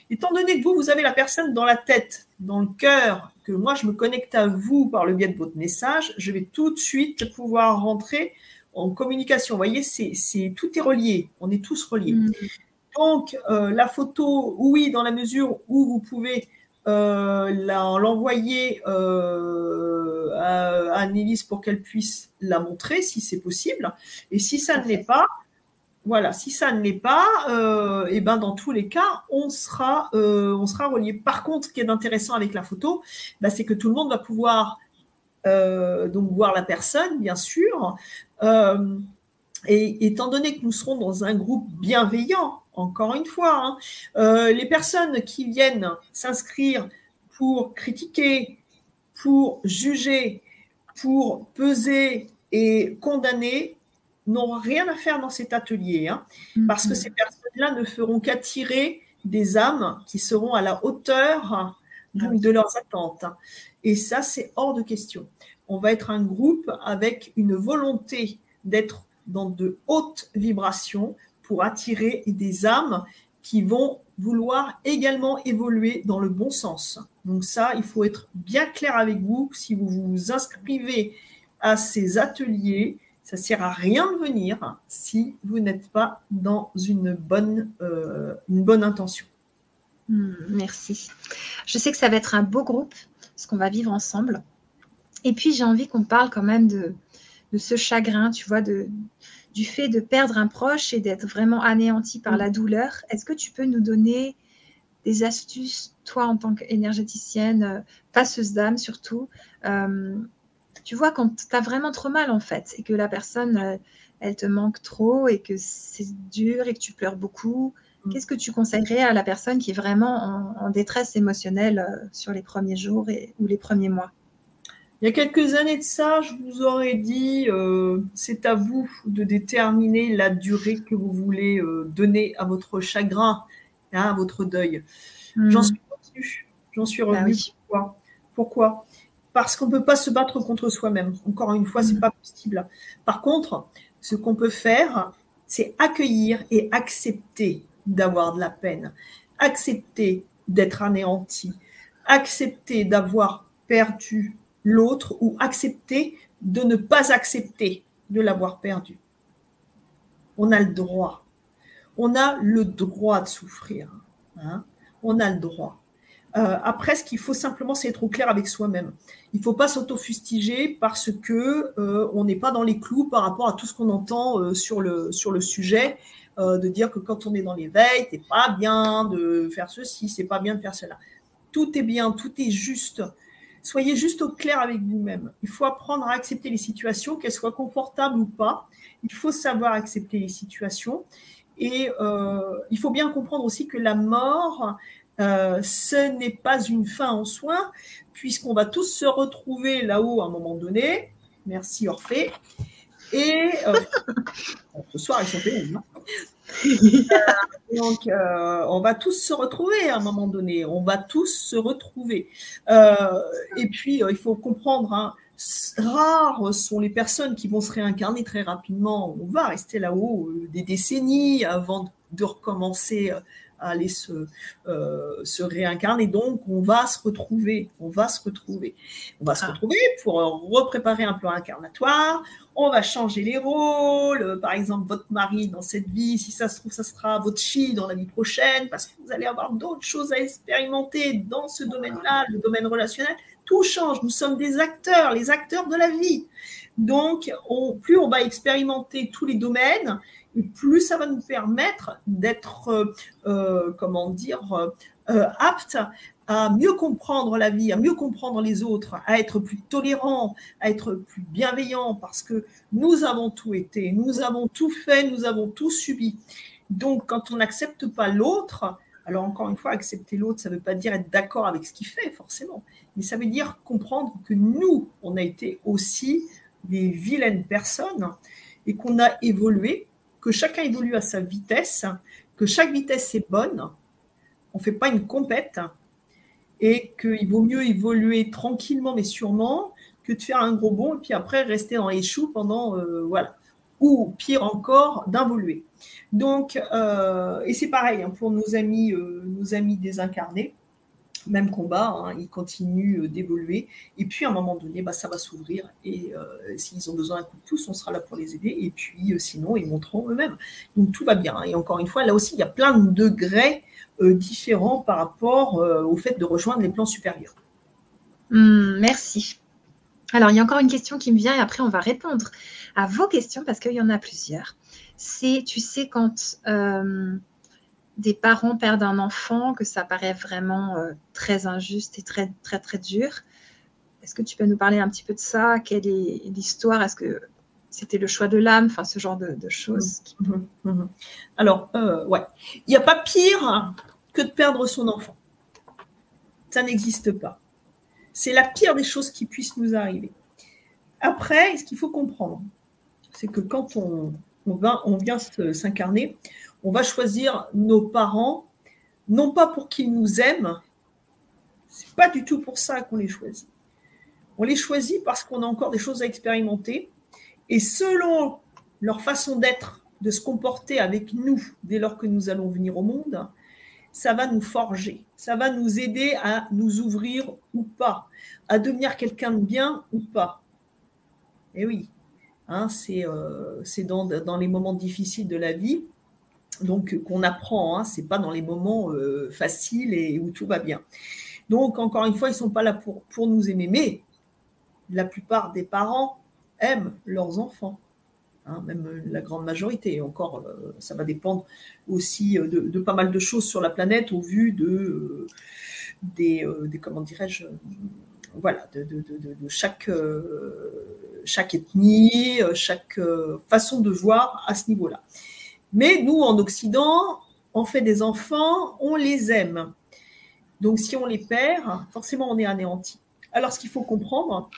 Étant donné que vous, vous avez la personne dans la tête, dans le cœur, que moi je me connecte à vous par le biais de votre message, je vais tout de suite pouvoir rentrer en communication. Vous voyez, c'est tout est relié. On est tous reliés. Mm. Donc, euh, la photo, oui, dans la mesure où vous pouvez euh, l'envoyer euh, à, à pour qu'elle puisse la montrer, si c'est possible. Et si ça ne l'est pas, voilà, si ça ne l'est pas, et ben dans tous les cas, on sera, on sera relié. Par contre, ce qui est intéressant avec la photo, bah, c'est que tout le monde va pouvoir donc voir la personne, bien sûr, euh, et étant donné que nous serons dans un groupe bienveillant, encore une fois, hein, euh, les personnes qui viennent s'inscrire pour critiquer, pour juger, pour peser et condamner n'ont rien à faire dans cet atelier, hein, parce que ces personnes-là ne feront qu'attirer des âmes qui seront à la hauteur de leurs attentes. Et ça, c'est hors de question on va être un groupe avec une volonté d'être dans de hautes vibrations pour attirer des âmes qui vont vouloir également évoluer dans le bon sens. Donc ça, il faut être bien clair avec vous. Si vous vous inscrivez à ces ateliers, ça ne sert à rien de venir si vous n'êtes pas dans une bonne, euh, intention. Hmm, merci. Je sais que ça va être un beau groupe, ce qu'on va vivre ensemble. Et puis, j'ai envie qu'on parle quand même de, ce chagrin, tu vois, de, du fait de perdre un proche et d'être vraiment anéanti par la douleur. Est-ce que tu peux nous donner des astuces, toi, en tant qu'énergéticienne, euh, passeuse d'âme surtout euh, Tu vois, quand tu as vraiment trop mal, en fait, et que la personne, euh, elle te manque trop et que c'est dur et que tu pleures beaucoup, mm. qu'est-ce que tu conseillerais à la personne qui est vraiment en, détresse émotionnelle sur les premiers jours et, ou les premiers mois? Il y a quelques années de ça, je vous aurais dit, euh, c'est à vous de déterminer la durée que vous voulez euh, donner à votre chagrin, hein, à votre deuil. Hmm. J'en suis revenue. J'en suis bah revenue. Pourquoi, Pourquoi? Parce qu'on ne peut pas se battre contre soi-même. Encore une fois, ce n'est hmm. pas possible. Par contre, ce qu'on peut faire, c'est accueillir et accepter d'avoir de la peine, accepter d'être anéanti, accepter d'avoir perdu l'autre ou accepter de ne pas accepter de l'avoir perdu. On a le droit. On a le droit de souffrir. Hein. On a le droit. Euh, après, ce qu'il faut simplement, c'est être au clair avec soi-même. Il ne faut pas s'auto-fustiger parce que euh, on n'est pas dans les clous par rapport à tout ce qu'on entend euh, sur, le, sur le sujet, de dire que quand on est dans l'éveil, c'est pas bien de faire ceci, c'est pas bien de faire cela. Tout est bien, tout est juste. Soyez juste au clair avec vous-même. Il faut apprendre à accepter les situations, qu'elles soient confortables ou pas. Il faut savoir accepter les situations. Et euh, il faut bien comprendre aussi que la mort, euh, ce n'est pas une fin en soi, puisqu'on va tous se retrouver là-haut à un moment donné. Merci Orphée. Et euh, [LAUGHS] ce soir, ils sont payés. [LAUGHS] donc, euh, on va tous se retrouver à un moment donné. On va tous se retrouver. Euh, et puis, il faut comprendre, hein, rares sont les personnes qui vont se réincarner très rapidement. On va rester là-haut des décennies avant de recommencer aller se, euh, se réincarner. Donc, on va se retrouver. On va se retrouver. On va se ah. retrouver pour repréparer un plan incarnatoire. On va changer les rôles. Par exemple, votre mari dans cette vie, si ça se trouve, ça sera votre fille dans la vie prochaine, parce que vous allez avoir d'autres choses à expérimenter dans ce domaine-là, le domaine relationnel. Tout change. Nous sommes des acteurs, les acteurs de la vie. Donc, plus on va expérimenter tous les domaines, plus ça va nous permettre d'être, euh, euh, comment dire, euh, apte à mieux comprendre la vie, à mieux comprendre les autres, à être plus tolérant, à être plus bienveillant, parce que nous avons tout été, nous avons tout fait, nous avons tout subi. Donc, quand on n'accepte pas l'autre, alors encore une fois, accepter l'autre, ça ne veut pas dire être d'accord avec ce qu'il fait, forcément, mais ça veut dire comprendre que nous, on a été aussi des vilaines personnes et qu'on a évolué que chacun évolue à sa vitesse, que chaque vitesse est bonne, on ne fait pas une compète, et qu'il vaut mieux évoluer tranquillement mais sûrement que de faire un gros bond et puis après rester dans les pendant, euh, voilà, ou pire encore, d'involuer. Donc, euh, et c'est pareil hein, pour nos amis, euh, nos amis désincarnés même combat, hein, ils continuent euh, d'évoluer. Et puis, à un moment donné, bah, ça va s'ouvrir. Et euh, s'ils ont besoin d'un coup de pouce, on sera là pour les aider. Et puis, euh, sinon, ils monteront eux-mêmes. Donc, tout va bien. Et encore une fois, là aussi, il y a plein de degrés différents par rapport au fait de rejoindre les plans supérieurs. Hmm, merci. Alors, il y a encore une question qui me vient et après, on va répondre à vos questions parce qu'il y en a plusieurs. C'est, tu sais, quand des parents perdent un enfant, que ça paraît vraiment euh, très injuste et très, très, très dur. Est-ce que tu peux nous parler un petit peu de ça? Quelle est l'histoire? Est-ce que c'était le choix de l'âme? Enfin, ce genre de, choses. Mmh, mmh, mmh, Alors, euh, ouais. Il n'y a pas pire que de perdre son enfant. Ça n'existe pas. C'est la pire des choses qui puissent nous arriver. Après, ce qu'il faut comprendre, c'est que quand on, vient s'incarner, on va choisir nos parents, non pas pour qu'ils nous aiment, c'est pas du tout pour ça qu'on les choisit. On les choisit parce qu'on a encore des choses à expérimenter, et selon leur façon d'être, de se comporter avec nous dès lors que nous allons venir au monde, ça va nous forger, ça va nous aider à nous ouvrir ou pas, à devenir quelqu'un de bien ou pas. Et oui, hein, c'est euh, dans les moments difficiles de la vie donc qu'on apprend. Hein, c'est pas dans les moments euh, faciles et où tout va bien. Donc encore une fois, ils sont pas là pour, nous aimer, mais la plupart des parents aiment leurs enfants. Hein, même la grande majorité. Encore, euh, ça va dépendre aussi euh, de, pas mal de choses sur la planète au vu de des, comment dirais-je voilà de, de chaque chaque ethnie, chaque façon de voir à ce niveau-là. Mais nous, en Occident, on fait des enfants, on les aime. Donc si on les perd, forcément, on est anéanti. Alors ce qu'il faut comprendre,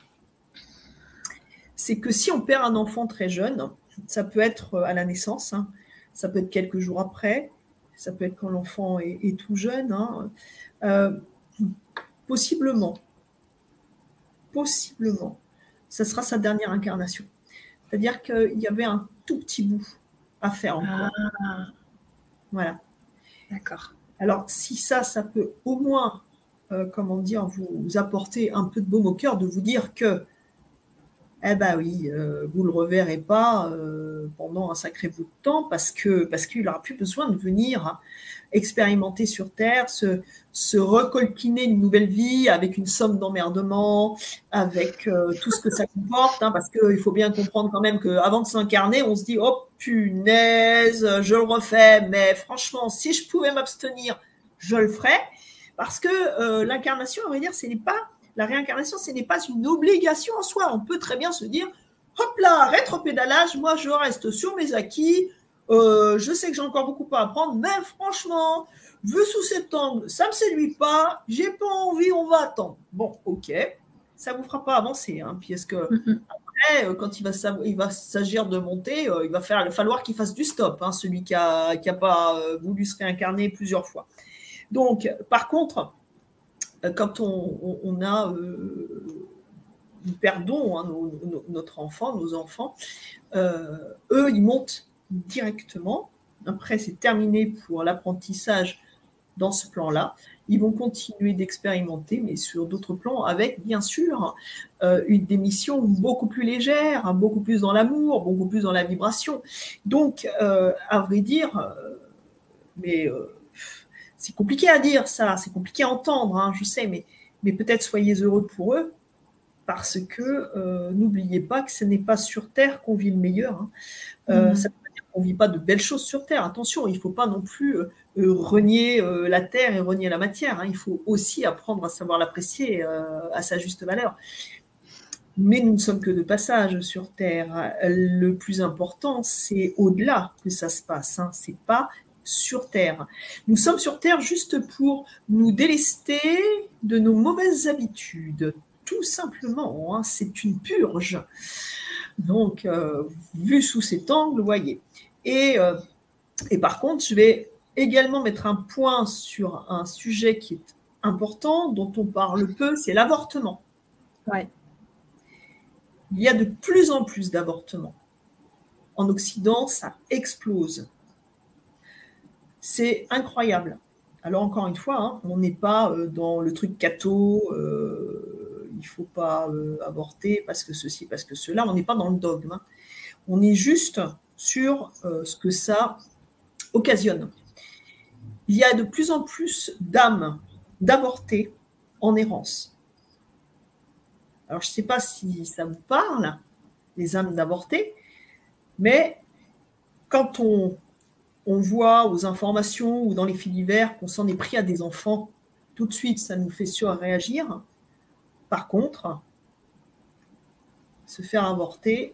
c'est que si on perd un enfant très jeune, ça peut être à la naissance, hein, ça peut être quelques jours après, ça peut être quand l'enfant est, tout jeune, hein, euh, possiblement, possiblement, ça sera sa dernière incarnation. C'est-à-dire qu'il y avait un tout petit bout à faire encore. Ah. Voilà. D'accord. Alors, si ça, ça peut au moins, euh, comment dire, vous, apporter un peu de baume au cœur, de vous dire que, eh ben oui, euh, vous le reverrez pas euh, pendant un sacré bout de temps parce que parce qu'il n'aura plus besoin de venir expérimenter sur Terre, se, se une nouvelle vie avec une somme d'emmerdement, avec euh, tout ce que ça comporte, hein, parce qu'il faut bien comprendre quand même qu'avant de s'incarner, on se dit, oh punaise, je le refais, mais franchement, si je pouvais m'abstenir, je le ferais, parce que euh, l'incarnation, on va dire, ce n'est pas, la réincarnation, ce n'est pas une obligation en soi. On peut très bien se dire, hop là, rétropédalage, moi je reste sur mes acquis, euh, je sais que j'ai encore beaucoup à apprendre, mais franchement, vu sous cet angle, ça ne me séduit pas, j'ai pas envie, on va attendre. Bon, ok, ça ne vous fera pas avancer, hein, puisque après, [LAUGHS] après, euh, quand il va, il va s'agir de monter, il va faire, falloir qu'il fasse du stop, hein, celui qui n'a qui a pas voulu se réincarner plusieurs fois. Donc, par contre, quand on, a, nous perdons hein, notre enfant, nos enfants, eux, ils montent directement. Après, c'est terminé pour l'apprentissage dans ce plan-là. Ils vont continuer d'expérimenter, mais sur d'autres plans, avec bien sûr euh, une démission beaucoup plus légère, hein, beaucoup plus dans l'amour, beaucoup plus dans la vibration. Donc, euh, à vrai dire, euh, mais c'est compliqué à dire ça, c'est compliqué à entendre, hein, je sais, mais, mais peut-être soyez heureux pour eux, parce que n'oubliez pas que ce n'est pas sur Terre qu'on vit le meilleur. Hein. Mm-hmm. Ça veut dire qu'on ne vit pas de belles choses sur Terre. Attention, il ne faut pas non plus euh, renier euh, la terre et renier la matière. Hein. Il faut aussi apprendre à savoir l'apprécier euh, à sa juste valeur. Mais nous ne sommes que de passage sur Terre. Le plus important, c'est au-delà que ça se passe. Hein. C'est pas sur Terre. Nous sommes sur Terre juste pour nous délester de nos mauvaises habitudes. Tout simplement, hein. c'est une purge. Donc, vu sous cet angle, voyez. Et, et par contre, je vais également mettre un point sur un sujet qui est important, dont on parle peu, c'est l'avortement. Ouais. Il y a de plus en plus d'avortements. En Occident, ça explose. C'est incroyable. Alors encore une fois, hein, on n'est pas euh, dans le truc catho, euh, il ne faut pas euh, avorter parce que ceci, parce que cela, on n'est pas dans le dogme. Hein. On est juste sur ce que ça occasionne il y a de plus en plus d'âmes d'avortés en errance. Alors, je ne sais pas si ça vous parle, les âmes d'avortés, mais quand on, on voit aux informations ou dans les fils divers qu'on s'en est pris à des enfants, tout de suite, ça nous fait surréagir. Par contre, se faire avorter,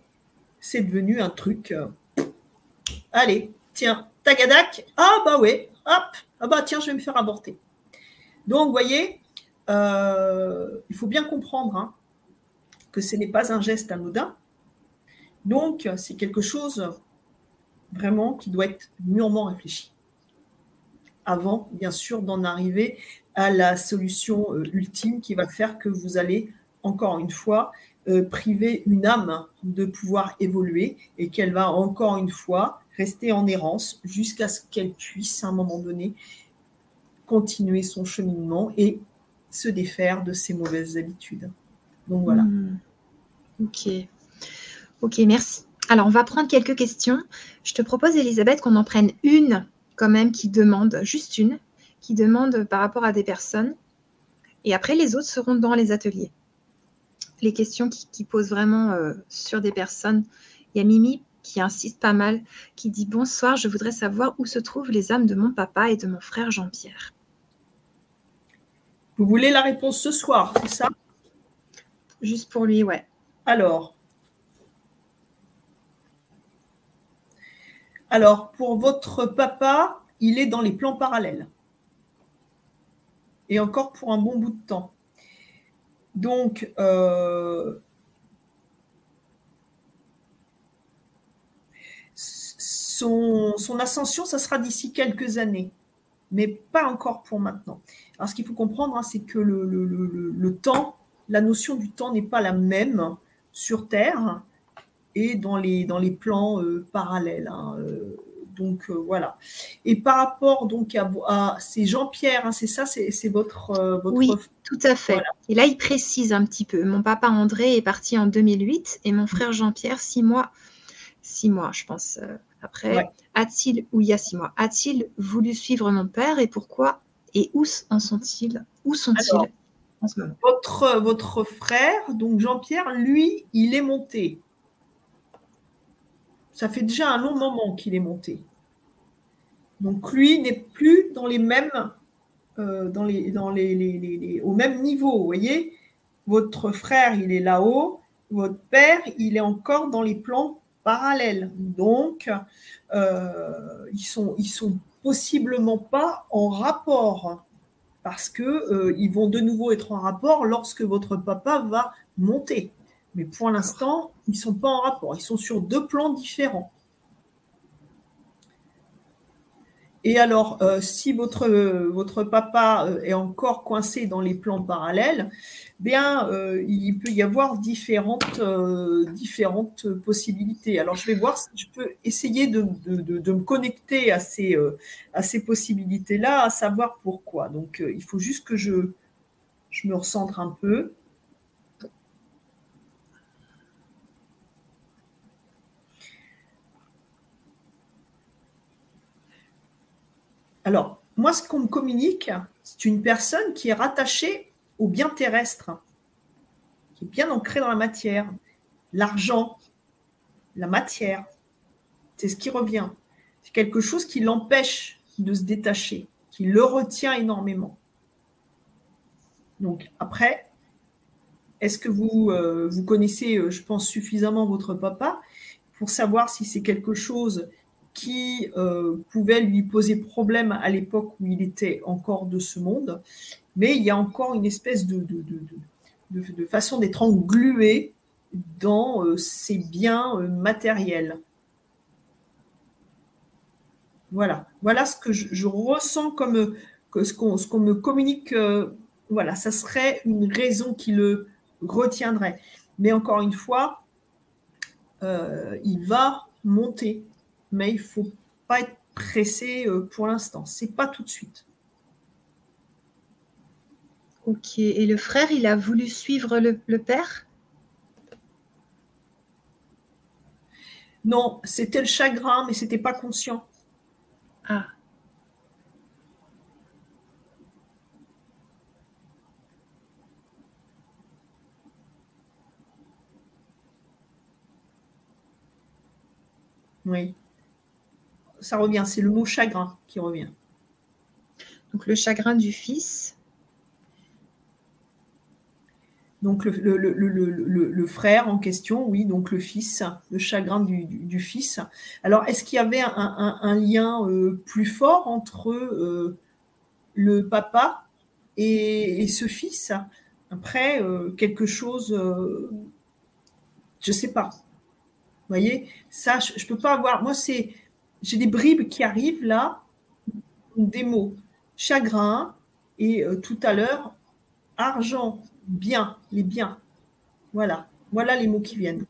c'est devenu un truc. Euh, allez, tiens, tagadak, ah bah ouais, hop, ah bah tiens, je vais me faire avorter. Donc, vous voyez, euh, il faut bien comprendre hein, que ce n'est pas un geste anodin. Donc, c'est quelque chose vraiment qui doit être mûrement réfléchi avant, bien sûr, d'en arriver à la solution euh, ultime qui va faire que vous allez, encore une fois, euh, priver une âme de pouvoir évoluer et qu'elle va, encore une fois, rester en errance jusqu'à ce qu'elle puisse, à un moment donné, continuer son cheminement et se défaire de ses mauvaises habitudes. Donc voilà. Hmm. Ok. Ok, merci. Alors, on va prendre quelques questions. Je te propose, Elisabeth, qu'on en prenne une quand même qui demande, juste une, qui demande par rapport à des personnes. Et après, les autres seront dans les ateliers. Les questions qui, posent vraiment euh, sur des personnes. Il y a Mimi qui insiste pas mal, qui dit Bonsoir, je voudrais savoir où se trouvent les âmes de mon papa et de mon frère Jean-Pierre. Vous voulez la réponse ce soir, c'est ça? Juste pour lui, ouais. Alors. Alors, pour votre papa, il est dans les plans parallèles. Et encore pour un bon bout de temps. Donc, euh, son, ascension, ça sera d'ici quelques années, mais pas encore pour maintenant. Alors, ce qu'il faut comprendre, hein, c'est que le, temps, la notion du temps n'est pas la même sur Terre et dans les, dans les plans euh, parallèles. Hein, euh, donc euh, voilà. Et par rapport donc à, c'est Jean-Pierre, hein, c'est ça, c'est, votre, votre, Oui, tout à fait. Et là, il précise un petit peu. Mon papa André est parti en 2008 et mon frère Jean-Pierre six mois, six mois, je pense, après, a-t-il, ou il y a six mois, a-t-il voulu suivre mon père et pourquoi et où en sont-ils? Où sont-ils? En ce moment votre, votre frère, donc Jean-Pierre, lui, il est monté. Ça fait déjà un long moment qu'il est monté. Donc lui n'est plus dans les mêmes, euh, au même niveau, vous voyez. Votre frère, il est là-haut. Votre père, il est encore dans les plans parallèles. Donc, euh, ils, sont, sont possiblement pas en rapport parce que euh, vont de nouveau être en rapport lorsque votre papa va monter. Mais pour l'instant, ils ne sont pas en rapport. Ils sont sur deux plans différents. Et alors, euh, si votre, votre papa euh, est encore coincé dans les plans parallèles, bien, euh, il peut y avoir différentes, différentes possibilités. Alors, je vais voir si je peux essayer de, me connecter à ces, ces possibilités-là, à savoir pourquoi. Donc, il faut juste que je, je me recentre un peu. Alors, moi, ce qu'on me communique, c'est une personne qui est rattachée au bien terrestre, qui est bien ancrée dans la matière, l'argent, la matière. C'est ce qui revient. C'est quelque chose qui l'empêche de se détacher, qui le retient énormément. Donc, après, est-ce que vous, euh, vous connaissez, euh, je pense, suffisamment votre papa pour savoir si c'est quelque chose qui euh, pouvait lui poser problème à l'époque où il était encore de ce monde, mais il y a encore une espèce de, façon d'être englué dans euh, ces biens euh, matériels. Voilà, voilà ce que je, ressens comme ce qu'on me communique. voilà, ça serait une raison qui le retiendrait. Mais encore une fois, il va monter mais il ne faut pas être pressé euh, pour l'instant. C'est pas tout de suite. Ok. Et le frère, il a voulu suivre le, père? Non, c'était le chagrin, mais c'était pas conscient. Ah. Oui ça revient, c'est le mot chagrin qui revient. Donc le chagrin du fils. Donc le, frère en question, oui, donc le fils, le chagrin du, fils. Alors est-ce qu'il y avait un, lien euh, plus fort entre euh, le papa et, ce fils? Après, euh, quelque chose, je ne sais pas. Vous voyez, ça, je ne peux pas avoir. Moi, c'est j'ai des bribes qui arrivent là, des mots chagrin et euh, tout à l'heure argent, bien, les biens. Voilà, voilà les mots qui viennent.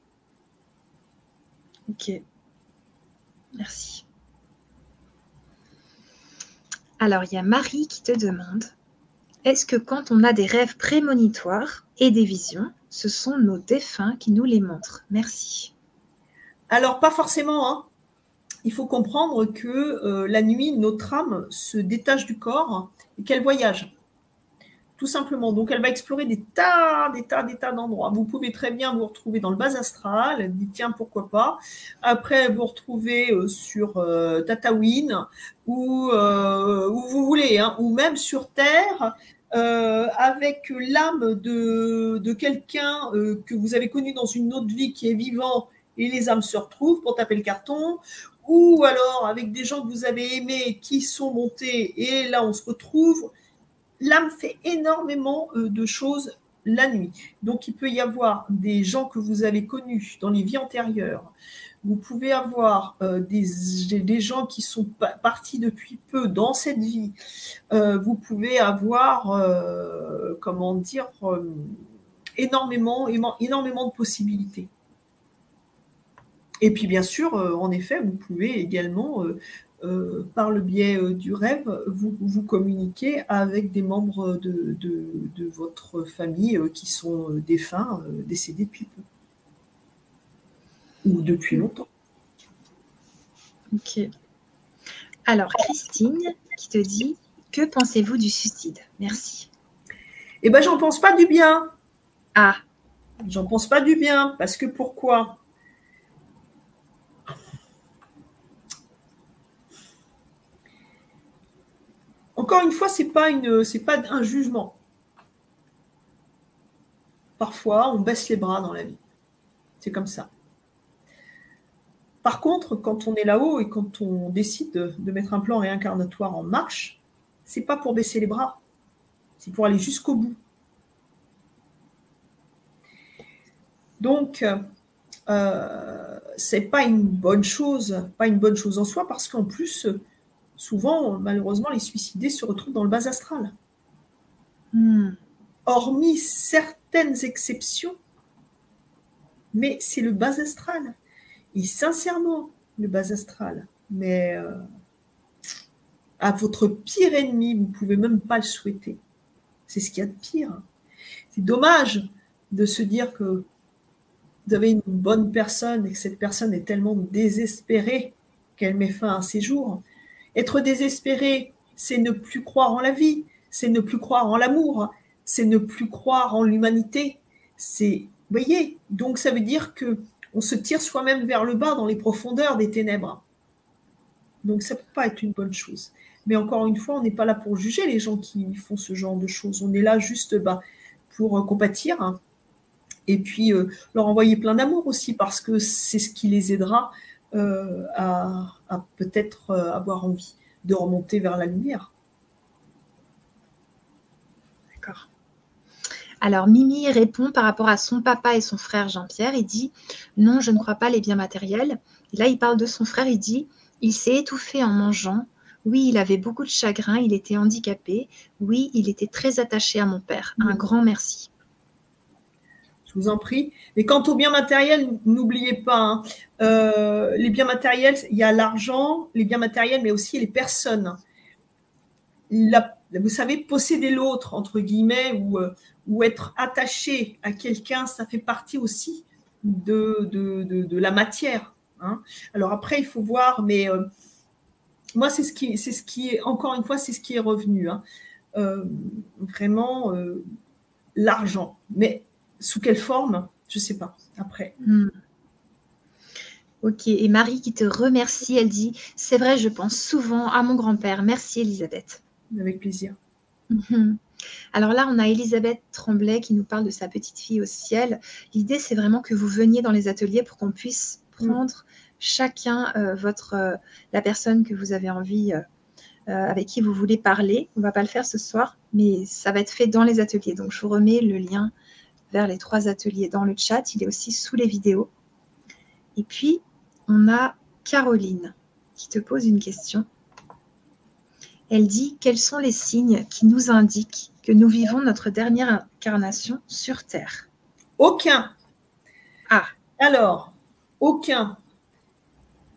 Ok, merci. Alors, il y a Marie qui te demande, est-ce que quand on a des rêves prémonitoires et des visions, ce sont nos défunts qui nous les montrent? Merci. Alors, pas forcément. Hein il faut comprendre que euh, la nuit, notre âme se détache du corps et qu'elle voyage. Tout simplement. Donc, elle va explorer des tas, des tas, des tas d'endroits. Vous pouvez très bien vous retrouver dans le bas astral. Elle dit, tiens, pourquoi pas. Après, vous retrouvez euh, sur euh, Tatawin ou où vous voulez, hein, ou même sur Terre. avec l'âme de quelqu'un que vous avez connu dans une autre vie qui est vivant et les âmes se retrouvent pour taper le carton, ou alors avec des gens que vous avez aimés qui sont montés et là on se retrouve. L'âme fait énormément euh, de choses la nuit. Donc il peut y avoir des gens que vous avez connus dans les vies antérieures. Vous pouvez avoir euh, des, gens qui sont partis depuis peu dans cette vie. Euh, vous pouvez avoir, comment dire, énormément, énormément de possibilités. Et puis bien sûr, euh, en effet, vous pouvez également, euh, euh, par le biais du rêve, vous, vous communiquer avec des membres de, votre famille qui sont défunts, décédés depuis peu. Ou depuis longtemps. Ok. Alors, Christine qui te dit Que pensez-vous du suicide? Merci. Eh bien, j'en pense pas du bien. Ah. J'en pense pas du bien. Parce que pourquoi? Encore une fois, ce n'est pas, un jugement. Parfois, on baisse les bras dans la vie. C'est comme ça. Par contre, quand on est là-haut et quand on décide de, mettre un plan réincarnatoire en marche, c'est pas pour baisser les bras, c'est pour aller jusqu'au bout. Donc, euh, c'est pas une bonne chose, pas une bonne chose en soi, parce qu'en plus, souvent, malheureusement, les suicidés se retrouvent dans le bas astral. Hmm. Hormis certaines exceptions, mais c'est le bas astral. Et sincèrement, le bas astral. Mais euh, à votre pire ennemi, vous ne pouvez même pas le souhaiter. C'est ce qu'il y a de pire. C'est dommage de se dire que vous avez une bonne personne et que cette personne est tellement désespérée qu'elle met fin à ses jours. Être désespéré, c'est ne plus croire en la vie, c'est ne plus croire en l'amour, c'est ne plus croire en l'humanité. C'est, voyez, donc ça veut dire que on se tire soi-même vers le bas dans les profondeurs des ténèbres. Donc ça ne peut pas être une bonne chose. Mais encore une fois, on n'est pas là pour juger les gens qui font ce genre de choses. On est là juste bah, pour euh, compatir et puis euh, leur envoyer plein d'amour aussi parce que c'est ce qui les aidera euh, à, peut-être avoir envie de remonter vers la lumière. D'accord. Alors Mimi répond par rapport à son papa et son frère Jean-Pierre. Il dit non, je ne crois pas les biens matériels. Et là, il parle de son frère. Il dit il s'est étouffé en mangeant. Oui, il avait beaucoup de chagrin, il était handicapé. Oui, il était très attaché à mon père. Un grand merci. Je vous en prie. Et quant aux biens matériels, n'oubliez pas, hein, euh, les biens matériels, il y a l'argent, les biens matériels, mais aussi les personnes. vous savez, posséder l'autre, entre guillemets, ou, euh, ou être attaché à quelqu'un, ça fait partie aussi de, la matière. Hein. Alors après, il faut voir, mais euh, moi, c'est ce qui, est, encore une fois, c'est ce qui est revenu. Hein. Vraiment, l'argent. Mais sous quelle forme Je ne sais pas. Après. Hmm. Ok, et Marie qui te remercie, elle dit C'est vrai, je pense souvent à mon grand-père. Merci Elisabeth. Avec plaisir. Mhm. Alors là, on a Elisabeth Tremblay qui nous parle de sa petite fille au ciel. L'idée, c'est vraiment que vous veniez dans les ateliers pour qu'on puisse prendre chacun euh, votre, euh, la personne que vous avez envie, euh, avec qui vous voulez parler. On ne va pas le faire ce soir, mais ça va être fait dans les ateliers. Donc, je vous remets le lien vers les trois ateliers dans le chat. Il est aussi sous les vidéos. Et puis, on a Caroline qui te pose une question. Elle dit Quels sont les signes qui nous indiquent que nous vivons notre dernière incarnation sur Terre? Aucun. Ah. Alors, aucun.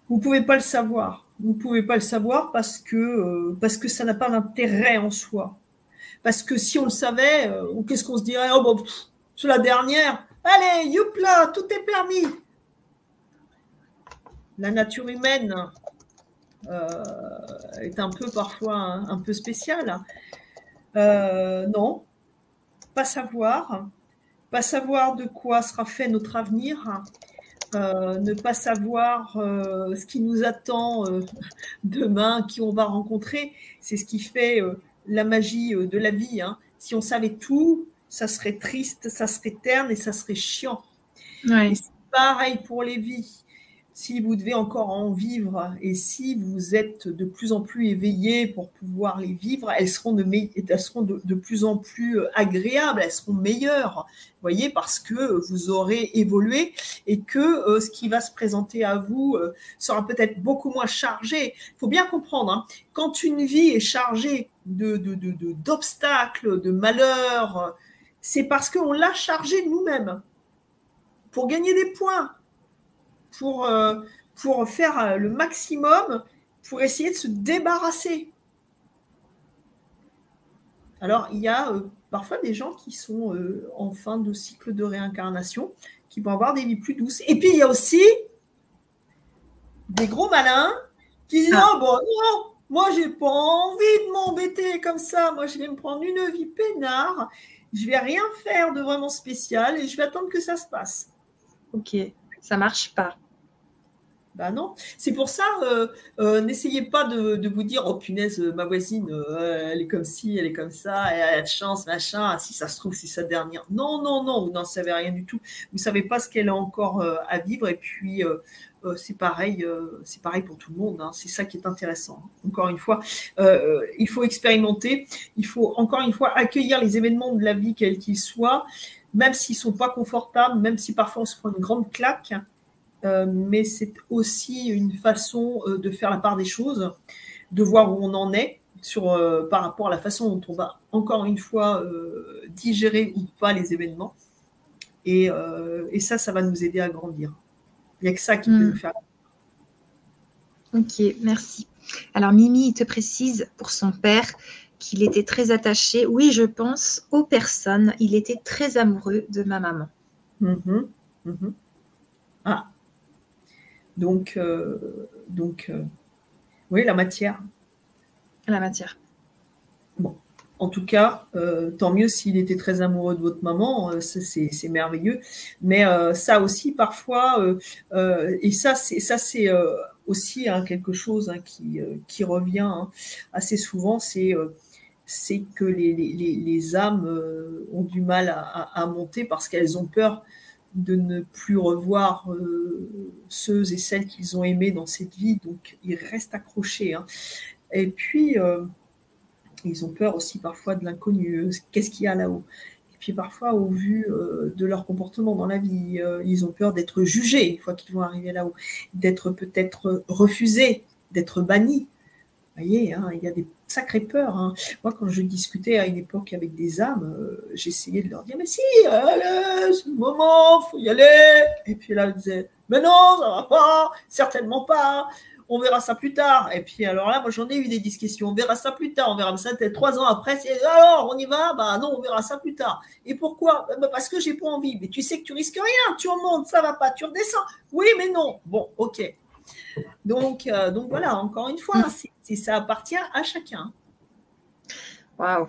Vous ne pouvez pas le savoir. Vous ne pouvez pas le savoir parce que, euh, parce que ça n'a pas d'intérêt en soi. Parce que si on le savait, euh, qu'est-ce qu'on se dirait? Oh, bon, la dernière. Allez, youpla, tout est permis. La nature humaine euh, est un peu parfois un, peu spéciale. non, pas savoir. Pas savoir de quoi sera fait notre avenir euh, ne pas savoir euh, ce qui nous attend euh, demain, qui on va rencontrer, c'est ce qui fait la magie de la vie. Hein. Si on savait tout, ça serait triste, ça serait terne et ça serait chiant. c'est pareil pour les vies si vous devez encore en vivre et si vous êtes de plus en plus éveillé pour pouvoir les vivre, elles seront de, elles seront de, plus en plus euh, agréables, elles seront meilleures, voyez, parce que vous aurez évolué et que euh, ce qui va se présenter à vous euh, sera peut-être beaucoup moins chargé. Il faut bien comprendre, hein, quand une vie est chargée d'obstacles, de, de, de malheurs, c'est parce qu'on l'a chargée nous-mêmes pour gagner des points pour, euh, pour faire euh, le maximum pour essayer de se débarrasser. Alors, il y a euh, parfois des gens qui sont en fin de cycle de réincarnation, qui vont avoir des vies plus douces. Et puis, il y a aussi des gros malins qui disent ah. bon, non, moi, j'ai pas envie de m'embêter comme ça. Moi, je vais me prendre une vie peinard. Je vais rien faire de vraiment spécial et je vais attendre que ça se passe. Ok, ça marche pas. Ben non. C'est pour ça, euh, euh, n'essayez pas de, vous dire, oh punaise, ma voisine, euh, elle est comme ci, elle est comme ça, elle a de chance, machin, ah, si ça se trouve, c'est sa dernière. Non, non, non, vous n'en savez rien du tout. Vous ne savez pas ce qu'elle a encore à vivre. Et puis, c'est pareil, c'est pareil pour tout le monde. Hein. C'est ça qui est intéressant. Encore une fois, il faut expérimenter. Il faut encore une fois accueillir les événements de la vie, quels qu'ils soient. même s'ils ne sont pas confortables, même si parfois on se prend une grande claque, euh, mais c'est aussi une façon euh, de faire la part des choses, de voir où on en est sur, euh, par rapport à la façon dont on va encore une fois digérer ou pas les événements. Et, ça, ça va nous aider à grandir. Il n'y a que ça qui peut hmm. nous faire. Ok, merci. Alors Mimi, il te précise pour son père qu'il était très attaché, oui, je pense, aux personnes. Il était très amoureux de ma maman. Mhm, mhm. Ah, donc, euh, donc euh, oui, la matière. La matière. Bon, en tout cas, euh, tant mieux s'il était très amoureux de votre maman, c'est merveilleux. Mais ça aussi, parfois, et ça, c'est ça, c'est aussi hein, quelque chose hein, qui, qui revient hein, assez souvent, c'est c'est que les, les, les, âmes ont du mal à, à monter parce qu'elles ont peur de ne plus revoir euh, ceux et celles qu'ils ont aimés dans cette vie, donc ils restent accrochés. Hein. Et puis, euh, ils ont peur aussi parfois de l'inconnu, qu'est-ce qu'il y a là-haut? Et puis parfois, au vu euh, de leur comportement dans la vie, ils ont peur d'être jugés une fois qu'ils vont arriver là-haut, d'être peut-être refusés, d'être bannis. Vous voyez, hein, il y a des sacrées peurs. Hein. Moi, quand je discutais à une époque avec des âmes, euh, j'essayais de leur dire Mais si, allez, c'est le moment, faut y aller. Et puis là, ils disaient Mais non, ça va pas, certainement pas. On verra ça plus tard. Et puis alors là, moi j'en ai eu des discussions. On verra ça plus tard. On verra ça peut-être trois ans après. Alors, on y va? Bah non, on verra ça plus tard. Et pourquoi? Bah, Parce que j'ai pas envie. Mais tu sais que tu risques rien. Tu remontes, ça va pas. Tu redescends. Oui, mais non. Bon, ok. Donc, euh, donc voilà, encore une fois, si ça appartient à chacun. Waouh.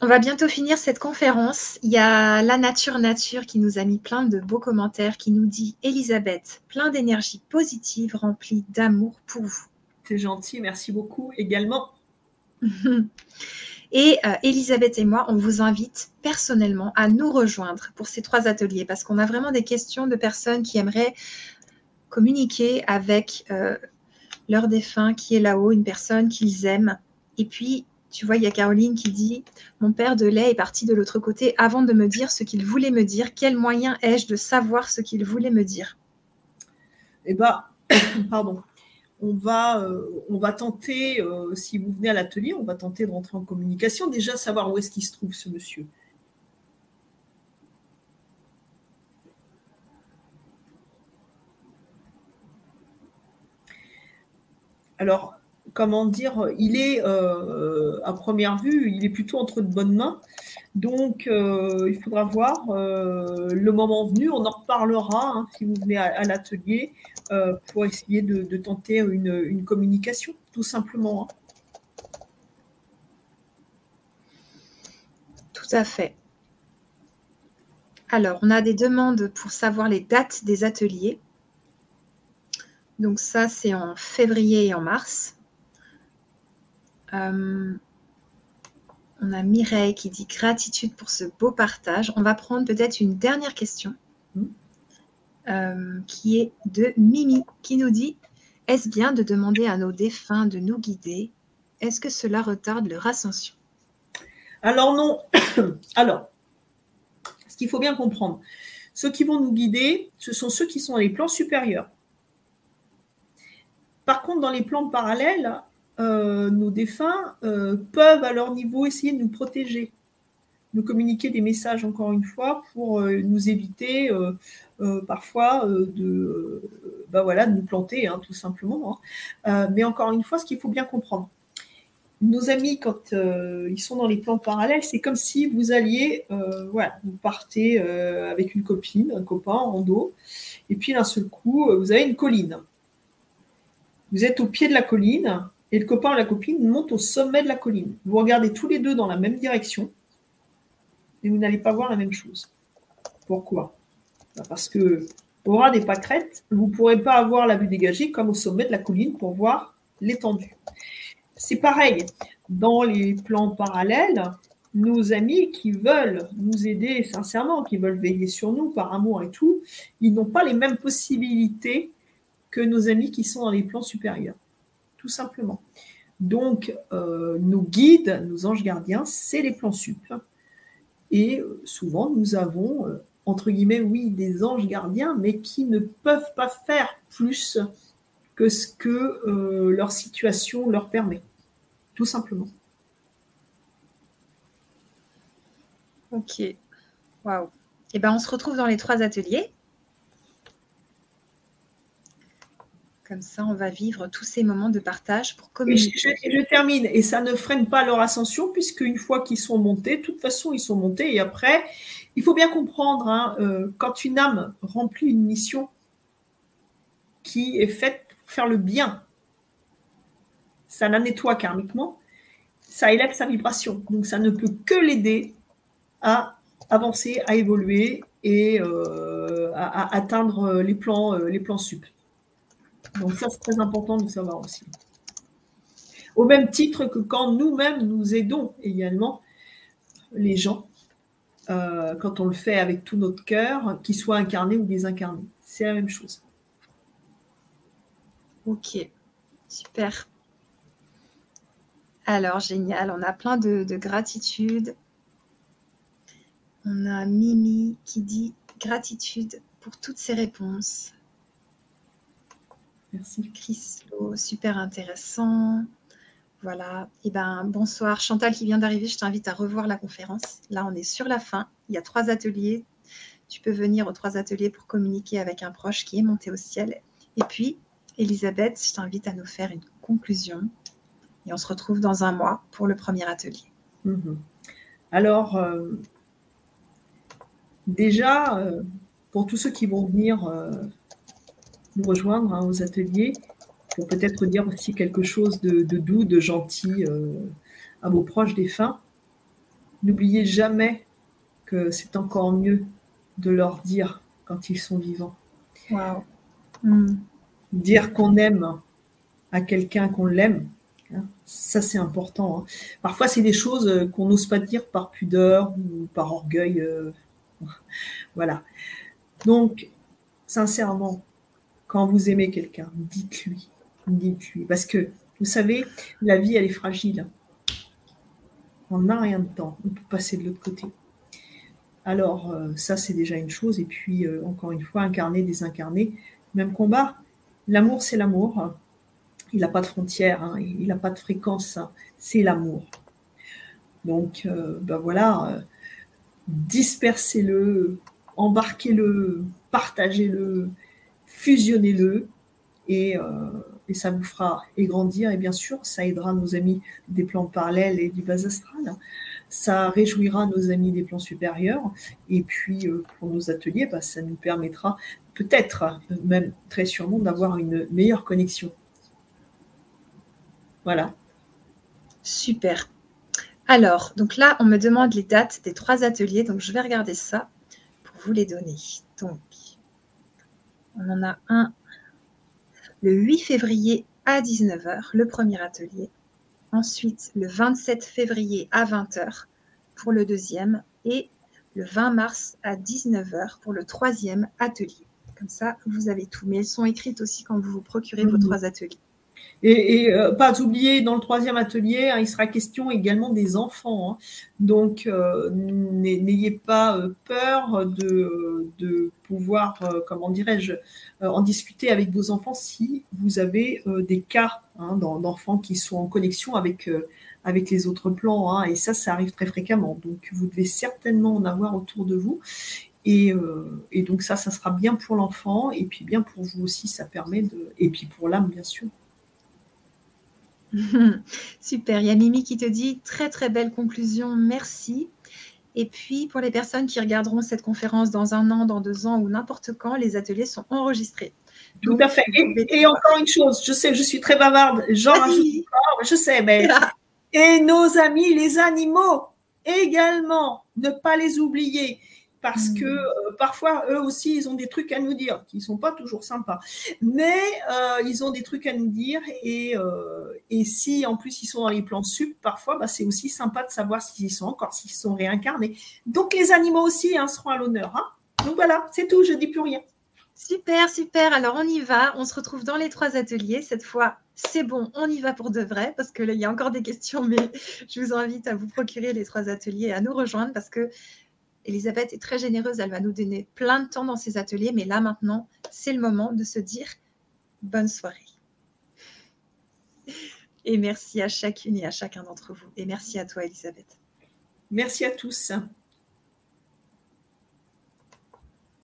On va bientôt finir cette conférence. Il y a La Nature Nature qui nous a mis plein de beaux commentaires, qui nous dit Elisabeth, plein d'énergie positive, remplie d'amour pour vous. C'est gentil, merci beaucoup également. [LAUGHS] Et euh, Elisabeth et moi, on vous invite personnellement à nous rejoindre pour ces trois ateliers parce qu'on a vraiment des questions de personnes qui aimeraient communiquer avec euh, leur défunt qui est là-haut, une personne qu'ils aiment. Et puis, tu vois, il y a Caroline qui dit Mon père de lait est parti de l'autre côté avant de me dire ce qu'il voulait me dire. Quel moyen ai-je de savoir ce qu'il voulait me dire? Eh bien, [COUGHS] pardon. On va, euh, on va tenter, euh, si vous venez à l'atelier, on va tenter de rentrer en communication, déjà savoir où est-ce qu'il se trouve ce monsieur. Alors, comment dire, il est, euh, à première vue, il est plutôt entre de bonnes mains. Donc, euh, il faudra voir euh, le moment venu. On en reparlera hein, si vous venez à, l'atelier pour essayer de, tenter une, communication, tout simplement. Hein. Tout à fait. Alors, on a des demandes pour savoir les dates des ateliers. Donc ça, c'est en février et en mars. Euh, on a Mireille qui dit gratitude pour ce beau partage. On va prendre peut-être une dernière question euh, qui est de Mimi qui nous dit Est-ce bien de demander à nos défunts de nous guider? Est-ce que cela retarde leur ascension? Alors non. [COUGHS] Alors, ce qu'il faut bien comprendre, ceux qui vont nous guider, ce sont ceux qui sont dans les plans supérieurs. Par contre, dans les plans parallèles, euh, nos défunts euh, peuvent à leur niveau essayer de nous protéger, nous communiquer des messages encore une fois pour euh, nous éviter parfois de, bah de nous planter, hein, tout simplement. Hein. mais encore une fois, ce qu'il faut bien comprendre, nos amis, quand ils sont dans les plans parallèles, c'est comme si vous alliez, voilà, vous partez avec une copine, un copain en dos, et puis d'un seul coup, vous avez une colline. Vous êtes au pied de la colline et le copain ou la copine monte au sommet de la colline. Vous regardez tous les deux dans la même direction et vous n'allez pas voir la même chose. Pourquoi? Bah, Parce que aura des pâquerettes, vous ne pourrez pas avoir la vue dégagée comme au sommet de la colline pour voir l'étendue. C'est pareil, dans les plans parallèles, nos amis qui veulent nous aider sincèrement, qui veulent veiller sur nous par amour et tout, ils n'ont pas les mêmes possibilités que nos amis qui sont dans les plans supérieurs, tout simplement. Donc, euh, nos guides, nos anges gardiens, c'est les plans sup. Et souvent, nous avons, entre guillemets, oui, des anges gardiens, mais qui ne peuvent pas faire plus que ce que leur situation leur permet, tout simplement. Ok. Waouh. Eh ben, on se retrouve dans les trois ateliers. Comme ça, on va vivre tous ces moments de partage pour communiquer. Et je, termine. Et ça ne freine pas leur ascension, puisque une fois qu'ils sont montés, de toute façon, ils sont montés. Et après, il faut bien comprendre, hein, euh, quand une âme remplit une mission qui est faite pour faire le bien, ça la nettoie karmiquement, ça élève sa vibration. Donc, ça ne peut que l'aider à avancer, à évoluer et euh, à, atteindre les plans, euh, les plans sup. Donc ça, c'est très important de savoir aussi. Au même titre que quand nous-mêmes, nous aidons également les gens, euh, quand on le fait avec tout notre cœur, qu'ils soient incarnés ou désincarnés. C'est la même chose. Ok, super. Alors, génial, on a plein de, de gratitude. On a Mimi qui dit gratitude pour toutes ces réponses. Merci Chrislo, super intéressant. Voilà. Et eh ben bonsoir Chantal qui vient d'arriver. Je t'invite à revoir la conférence. Là, on est sur la fin. Il y a trois ateliers. Tu peux venir aux trois ateliers pour communiquer avec un proche qui est monté au ciel. Et puis, Elisabeth, je t'invite à nous faire une conclusion. Et on se retrouve dans un mois pour le premier atelier. Mhm. Alors, euh, déjà, euh, pour tous ceux qui vont venir euh, rejoindre hein, aux ateliers pour peut-être dire aussi quelque chose de, doux, de gentil euh, à vos proches défunts. N'oubliez jamais que c'est encore mieux de leur dire quand ils sont vivants. Hmm. Dire qu'on aime à quelqu'un qu'on l'aime, hein, ça c'est important. Hein. Parfois c'est des choses qu'on n'ose pas dire par pudeur ou par orgueil. Euh, [LAUGHS] voilà. Donc, sincèrement, quand vous aimez quelqu'un, dites-lui, dites-lui. Parce que, vous savez, la vie, elle est fragile. On n'a rien de temps. On peut passer de l'autre côté. Alors, euh, ça, c'est déjà une chose. Et puis, euh, encore une fois, incarner, désincarner, même combat. L'amour, c'est l'amour. Il n'a pas de frontières, hein. il n'a pas de fréquence. Hein. C'est l'amour. Donc, euh, ben voilà, dispersez-le, embarquez-le, partagez-le, fusionnez-le euh, et, ça vous fera grandir. Et bien sûr, ça aidera nos amis des plans parallèles et du bas astral. Ça réjouira nos amis des plans supérieurs. Et puis, euh, pour nos ateliers, bah, ça nous permettra peut-être, même très sûrement, d'avoir une meilleure connexion. Voilà. Super. Alors, donc là, on me demande les dates des trois ateliers. Donc, je vais regarder ça pour vous les donner. Donc, on en a un le 8 février à 19h, le premier atelier. Ensuite, le 27 février à 20h pour le deuxième. Et le 20 mars à 19h pour le troisième atelier. Comme ça, vous avez tout. Mais elles sont écrites aussi quand vous vous procurez vos mmh. trois ateliers. Et, euh, pas oublier, dans le troisième atelier, hein, il sera question également des enfants. Hein. Donc, euh, n'ayez pas euh, peur de, pouvoir, comment dirais-je, en discuter avec vos enfants si vous avez des cas hein, d'enfants qui sont en connexion avec, avec les autres plans. et ça, ça arrive très fréquemment. Donc, vous devez certainement en avoir autour de vous. Et, et donc ça, ça sera bien pour l'enfant et puis bien pour vous aussi, ça permet de... Et puis pour l'âme, bien sûr. [LAUGHS] Super. Il y a Mimi qui te dit très très belle conclusion, merci. Et puis pour les personnes qui regarderont cette conférence dans un an, dans deux ans ou n'importe quand, les ateliers sont enregistrés. Tout à fait. Et, encore une chose, je sais, je suis très bavarde, j'en je sais, mais et nos amis les animaux également, ne pas les oublier parce que hmm. euh, parfois, eux aussi, ils ont des trucs à nous dire, qui ne sont pas toujours sympas. Mais euh, ils ont des trucs à nous dire, et, euh, et si en plus ils sont dans les plans sup, parfois, bah, c'est aussi sympa de savoir s'ils sont encore, s'ils sont réincarnés. Donc les animaux aussi hein, seront à l'honneur. Hein. Donc voilà, c'est tout, je ne dis plus rien. Super, super. Alors on y va. On se retrouve dans les trois ateliers. Cette fois, c'est bon, on y va pour de vrai parce que là, il y a encore des questions, mais je vous invite à vous procurer les trois ateliers et à nous rejoindre parce que Elisabeth est très généreuse. Elle va nous donner plein de temps dans ces ateliers, mais là maintenant, c'est le moment de se dire bonne soirée. Et merci à chacune et à chacun d'entre vous. Et merci à toi, Elisabeth. Merci à tous.